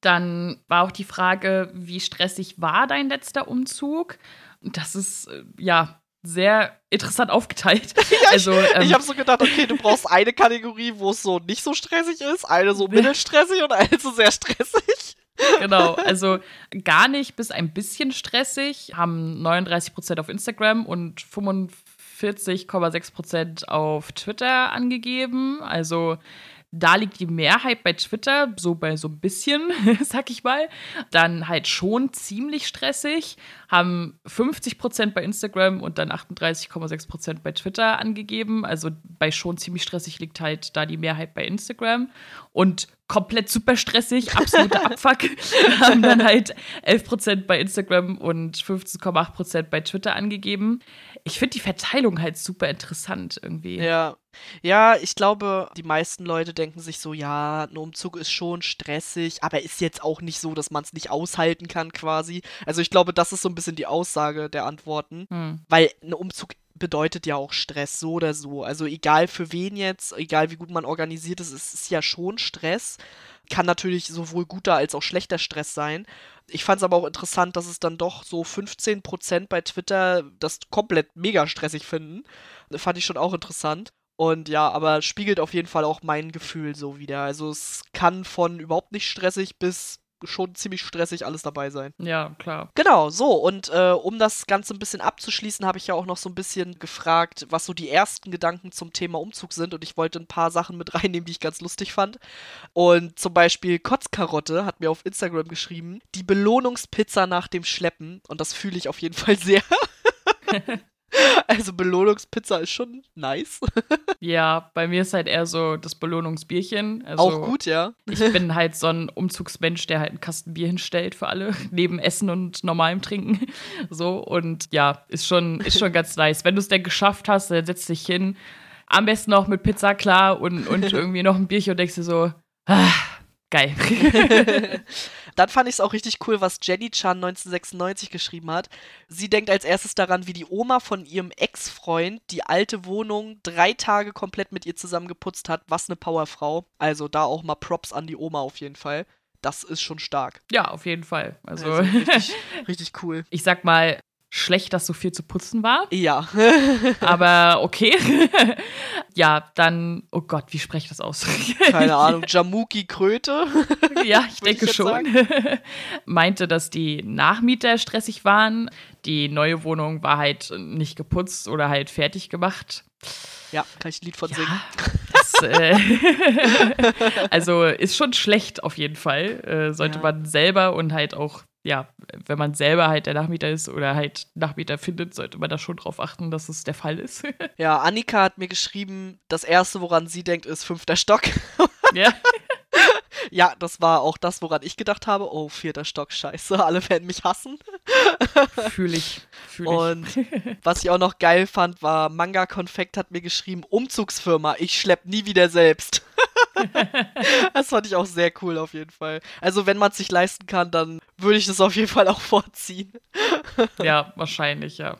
Dann war auch die Frage, wie stressig war dein letzter Umzug? Das ist äh, ja sehr interessant aufgeteilt. also, ähm, Ich habe so gedacht, okay, du brauchst eine Kategorie, wo es so nicht so stressig ist, eine so mittelstressig und eine so sehr stressig. genau, also gar nicht bis ein bisschen stressig, haben 39% auf Instagram und 45,6% auf Twitter angegeben. Also da liegt die Mehrheit bei Twitter, so bei so ein bisschen, sag ich mal. Dann halt schon ziemlich stressig, haben 50% bei Instagram und dann 38,6% bei Twitter angegeben. Also bei schon ziemlich stressig liegt halt da die Mehrheit bei Instagram. Und komplett super stressig, absoluter Abfuck, haben dann halt 11% bei Instagram und 15,8% bei Twitter angegeben. Ich finde die Verteilung halt super interessant irgendwie. Ja. Ja, ich glaube, die meisten Leute denken sich so, ja, ein Umzug ist schon stressig, aber ist jetzt auch nicht so, dass man es nicht aushalten kann quasi. Also ich glaube, das ist so ein bisschen die Aussage der Antworten, Hm. weil ein Umzug bedeutet ja auch Stress, so oder so. Also egal für wen jetzt, egal wie gut man organisiert ist, es ist ja schon Stress. Kann natürlich sowohl guter als auch schlechter Stress sein. Ich fand es aber auch interessant, dass es dann doch so 15% bei Twitter das komplett mega stressig finden. Fand ich schon auch interessant. Und ja, aber spiegelt auf jeden Fall auch mein Gefühl so wieder. Also es kann von überhaupt nicht stressig bis schon ziemlich stressig alles dabei sein. Ja, klar. Genau, so. Und äh, um das Ganze ein bisschen abzuschließen, habe ich ja auch noch so ein bisschen gefragt, was so die ersten Gedanken zum Thema Umzug sind. Und ich wollte ein paar Sachen mit reinnehmen, die ich ganz lustig fand. Und zum Beispiel Kotzkarotte hat mir auf Instagram geschrieben, die Belohnungspizza nach dem Schleppen. Und das fühle ich auf jeden Fall sehr. Also Belohnungspizza ist schon nice. Ja, bei mir ist halt eher so das Belohnungsbierchen. Also auch gut, ja. Ich bin halt so ein Umzugsmensch, der halt einen Kasten Bier hinstellt für alle, neben Essen und normalem Trinken. So, und ja, ist schon, ist schon ganz nice. Wenn du es denn geschafft hast, dann setzt dich hin. Am besten auch mit Pizza klar und, und irgendwie noch ein Bierchen und denkst dir so, ah, geil. Dann fand ich es auch richtig cool, was Jenny Chan 1996 geschrieben hat. Sie denkt als erstes daran, wie die Oma von ihrem Ex-Freund die alte Wohnung drei Tage komplett mit ihr zusammen geputzt hat. Was eine Powerfrau. Also da auch mal Props an die Oma auf jeden Fall. Das ist schon stark. Ja, auf jeden Fall. Also, Also richtig, richtig cool. ich sag mal, schlecht, dass so viel zu putzen war. Ja. Aber okay. ja, dann, oh Gott, wie spreche ich das aus? Keine Ahnung. Jamuki Kröte. ja, ich ich denke jetzt schon. Meinte, dass die Nachmieter stressig waren. Die neue Wohnung war halt nicht geputzt oder halt fertig gemacht. Ja, kann ich ein Lied von singen. Ja, das, äh, also ist schon schlecht auf jeden Fall. Äh, sollte Ja. man selber und halt auch, ja, wenn man selber halt der Nachmieter ist oder halt Nachmieter findet, sollte man da schon drauf achten, dass es der Fall ist. Ja, Annika hat mir geschrieben, das erste, woran sie denkt, ist fünfter Stock. ja. Ja, das war auch das, woran ich gedacht habe. Oh, vierter Stock, scheiße, alle werden mich hassen. Fühle ich. Fühl ich. Und was ich auch noch geil fand, war Manga Konfekt hat mir geschrieben, Umzugsfirma, ich schlepp nie wieder selbst. das fand ich auch sehr cool auf jeden Fall. Also wenn man es sich leisten kann, dann würde ich das auf jeden Fall auch vorziehen. ja, wahrscheinlich, ja.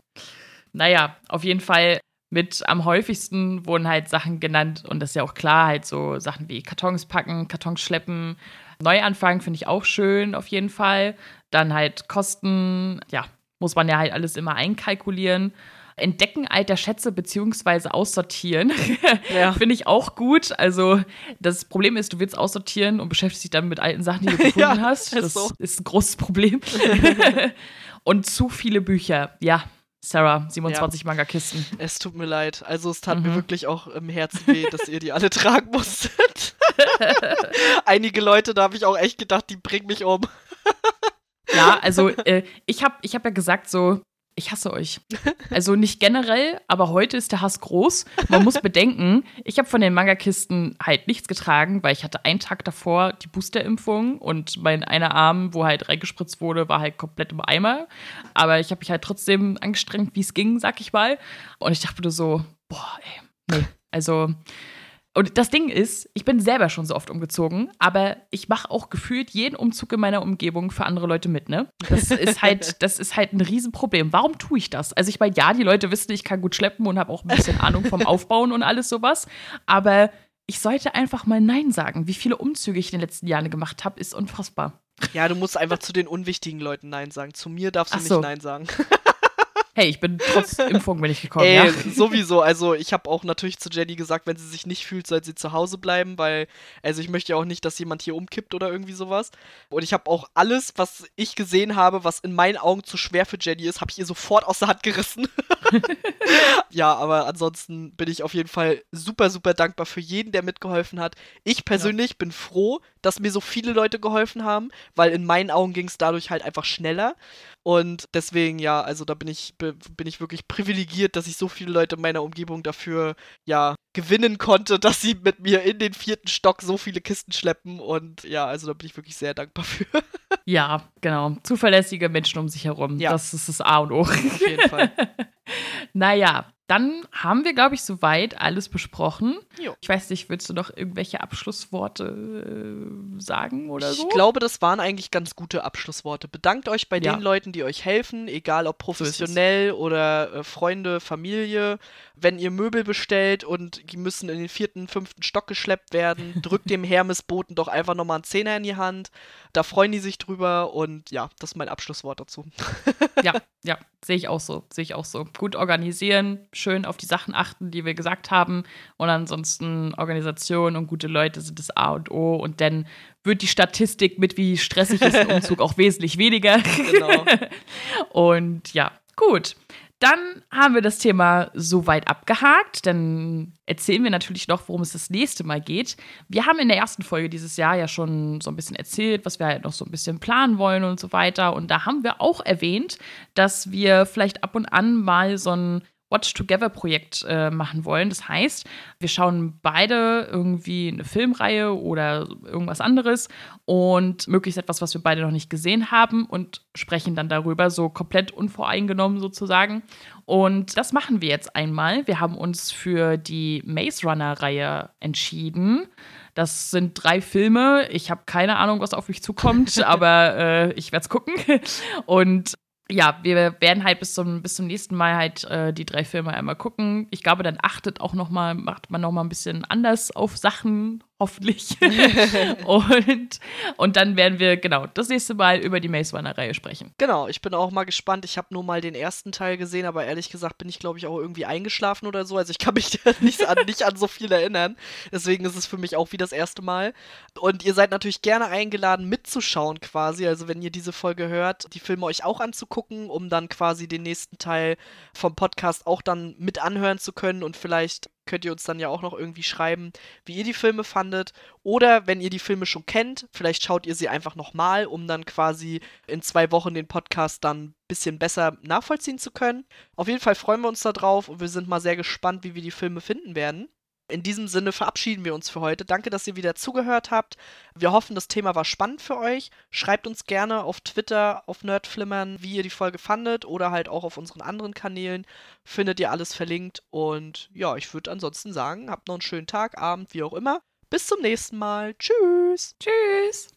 Naja, auf jeden Fall mit am häufigsten wurden halt Sachen genannt und das ist ja auch klar, halt so Sachen wie Kartons packen, Kartons schleppen. Neuanfangen finde ich auch schön, auf jeden Fall. Dann halt Kosten, ja, muss man ja halt alles immer einkalkulieren. Entdecken alter Schätze beziehungsweise aussortieren. Ja. Finde ich auch gut. Also, das Problem ist, du willst aussortieren und beschäftigst dich dann mit alten Sachen, die du gefunden Ja, hast. ist Das so. ist ein großes Problem. und zu viele Bücher. Ja, Sarah, 27 Manga-Kisten. Es tut mir leid. Also es tat Mhm. mir wirklich auch im Herzen weh, dass ihr die alle tragen musstet. Einige Leute, da habe ich auch echt gedacht, die bringen mich um. Ja, also äh, ich habe ich hab ja gesagt so, ich hasse euch. Also nicht generell, aber heute ist der Hass groß. Man muss bedenken, ich habe von den Manga-Kisten halt nichts getragen, weil ich hatte einen Tag davor die Boosterimpfung und mein einer Arm, wo halt reingespritzt wurde, war halt komplett im Eimer. Aber ich habe mich halt trotzdem angestrengt, wie es ging, sag ich mal. Und ich dachte mir so, boah, ey, nee. Also und das Ding ist, ich bin selber schon so oft umgezogen, aber ich mache auch gefühlt jeden Umzug in meiner Umgebung für andere Leute mit, ne? Das ist halt, das ist halt ein Riesenproblem. Warum tue ich das? Also ich meine, ja, die Leute wissen, ich kann gut schleppen und habe auch ein bisschen Ahnung vom Aufbauen und alles sowas, aber ich sollte einfach mal Nein sagen. Wie viele Umzüge ich in den letzten Jahren gemacht habe, ist unfassbar. Ja, du musst einfach zu den unwichtigen Leuten Nein sagen. Zu mir darfst du so. nicht Nein sagen. Hey, ich bin trotz Impfung bin ich gekommen, Ey, ja? sowieso. Also ich habe auch natürlich zu Jenny gesagt, wenn sie sich nicht fühlt, soll sie zu Hause bleiben, weil, also ich möchte ja auch nicht, dass jemand hier umkippt oder irgendwie sowas. Und ich habe auch alles, was ich gesehen habe, was in meinen Augen zu schwer für Jenny ist, habe ich ihr sofort aus der Hand gerissen. ja, aber ansonsten bin ich auf jeden Fall super, super dankbar für jeden, der mitgeholfen hat. Ich persönlich bin froh, dass mir so viele Leute geholfen haben, weil in meinen Augen ging es dadurch halt einfach schneller. Und deswegen, ja, also da bin ich, be- bin ich wirklich privilegiert, dass ich so viele Leute in meiner Umgebung dafür, ja, gewinnen konnte, dass sie mit mir in den vierten Stock so viele Kisten schleppen. Und ja, also da bin ich wirklich sehr dankbar für. Ja, genau. Zuverlässige Menschen um sich herum. Ja. Das ist das A und O. Auf jeden Fall. Naja, dann haben wir, glaube ich, soweit alles besprochen. Jo. Ich weiß nicht, willst du noch irgendwelche Abschlussworte äh, sagen oder so? Ich glaube, das waren eigentlich ganz gute Abschlussworte. Bedankt euch bei Ja. den Leuten, die euch helfen, egal ob professionell oder äh, Freunde, Familie. Wenn ihr Möbel bestellt und die müssen in den vierten, fünften Stock geschleppt werden, drückt dem Hermesboten doch einfach nochmal einen Zehner in die Hand. Da freuen die sich drüber und ja, das ist mein Abschlusswort dazu. ja, ja, sehe ich auch so, sehe ich auch so. Gut organisieren, schön auf die Sachen achten, die wir gesagt haben. Und ansonsten Organisation und gute Leute sind das A und O. Und dann wird die Statistik mit, wie stressig ist ein Umzug, auch wesentlich weniger. Genau. und ja, gut. Dann haben wir das Thema soweit abgehakt. Dann erzählen wir natürlich noch, worum es das nächste Mal geht. Wir haben in der ersten Folge dieses Jahr ja schon so ein bisschen erzählt, was wir halt noch so ein bisschen planen wollen und so weiter. Und da haben wir auch erwähnt, dass wir vielleicht ab und an mal so ein Watch Together Projekt äh, machen wollen. Das heißt, wir schauen beide irgendwie eine Filmreihe oder irgendwas anderes und möglichst etwas, was wir beide noch nicht gesehen haben und sprechen dann darüber, so komplett unvoreingenommen sozusagen. Und das machen wir jetzt einmal. Wir haben uns für die Maze Runner Reihe entschieden. Das sind drei Filme. Ich habe keine Ahnung, was auf mich zukommt, aber äh, ich werde es gucken. Und ja, wir werden halt bis zum, bis zum nächsten Mal halt äh, die drei Filme einmal gucken. Ich glaube, dann achtet auch noch mal, macht man noch mal ein bisschen anders auf Sachen hoffentlich. und, und dann werden wir, genau, das nächste Mal über die Maze Runner-Reihe sprechen. Genau, ich bin auch mal gespannt. Ich habe nur mal den ersten Teil gesehen, aber ehrlich gesagt bin ich, glaube ich, auch irgendwie eingeschlafen oder so. Also ich kann mich nicht an, nicht an so viel erinnern. Deswegen ist es für mich auch wie das erste Mal. Und ihr seid natürlich gerne eingeladen, mitzuschauen quasi. Also wenn ihr diese Folge hört, die Filme euch auch anzugucken, um dann quasi den nächsten Teil vom Podcast auch dann mit anhören zu können und vielleicht könnt ihr uns dann ja auch noch irgendwie schreiben, wie ihr die Filme fandet. Oder wenn ihr die Filme schon kennt, vielleicht schaut ihr sie einfach nochmal, um dann quasi in zwei Wochen den Podcast dann ein bisschen besser nachvollziehen zu können. Auf jeden Fall freuen wir uns darauf und wir sind mal sehr gespannt, wie wir die Filme finden werden. In diesem Sinne verabschieden wir uns für heute. Danke, dass ihr wieder zugehört habt. Wir hoffen, das Thema war spannend für euch. Schreibt uns gerne auf Twitter, auf Nerdflimmern, wie ihr die Folge fandet oder halt auch auf unseren anderen Kanälen. Findet ihr alles verlinkt. Und ja, ich würde ansonsten sagen, habt noch einen schönen Tag, Abend, wie auch immer. Bis zum nächsten Mal. Tschüss. Tschüss.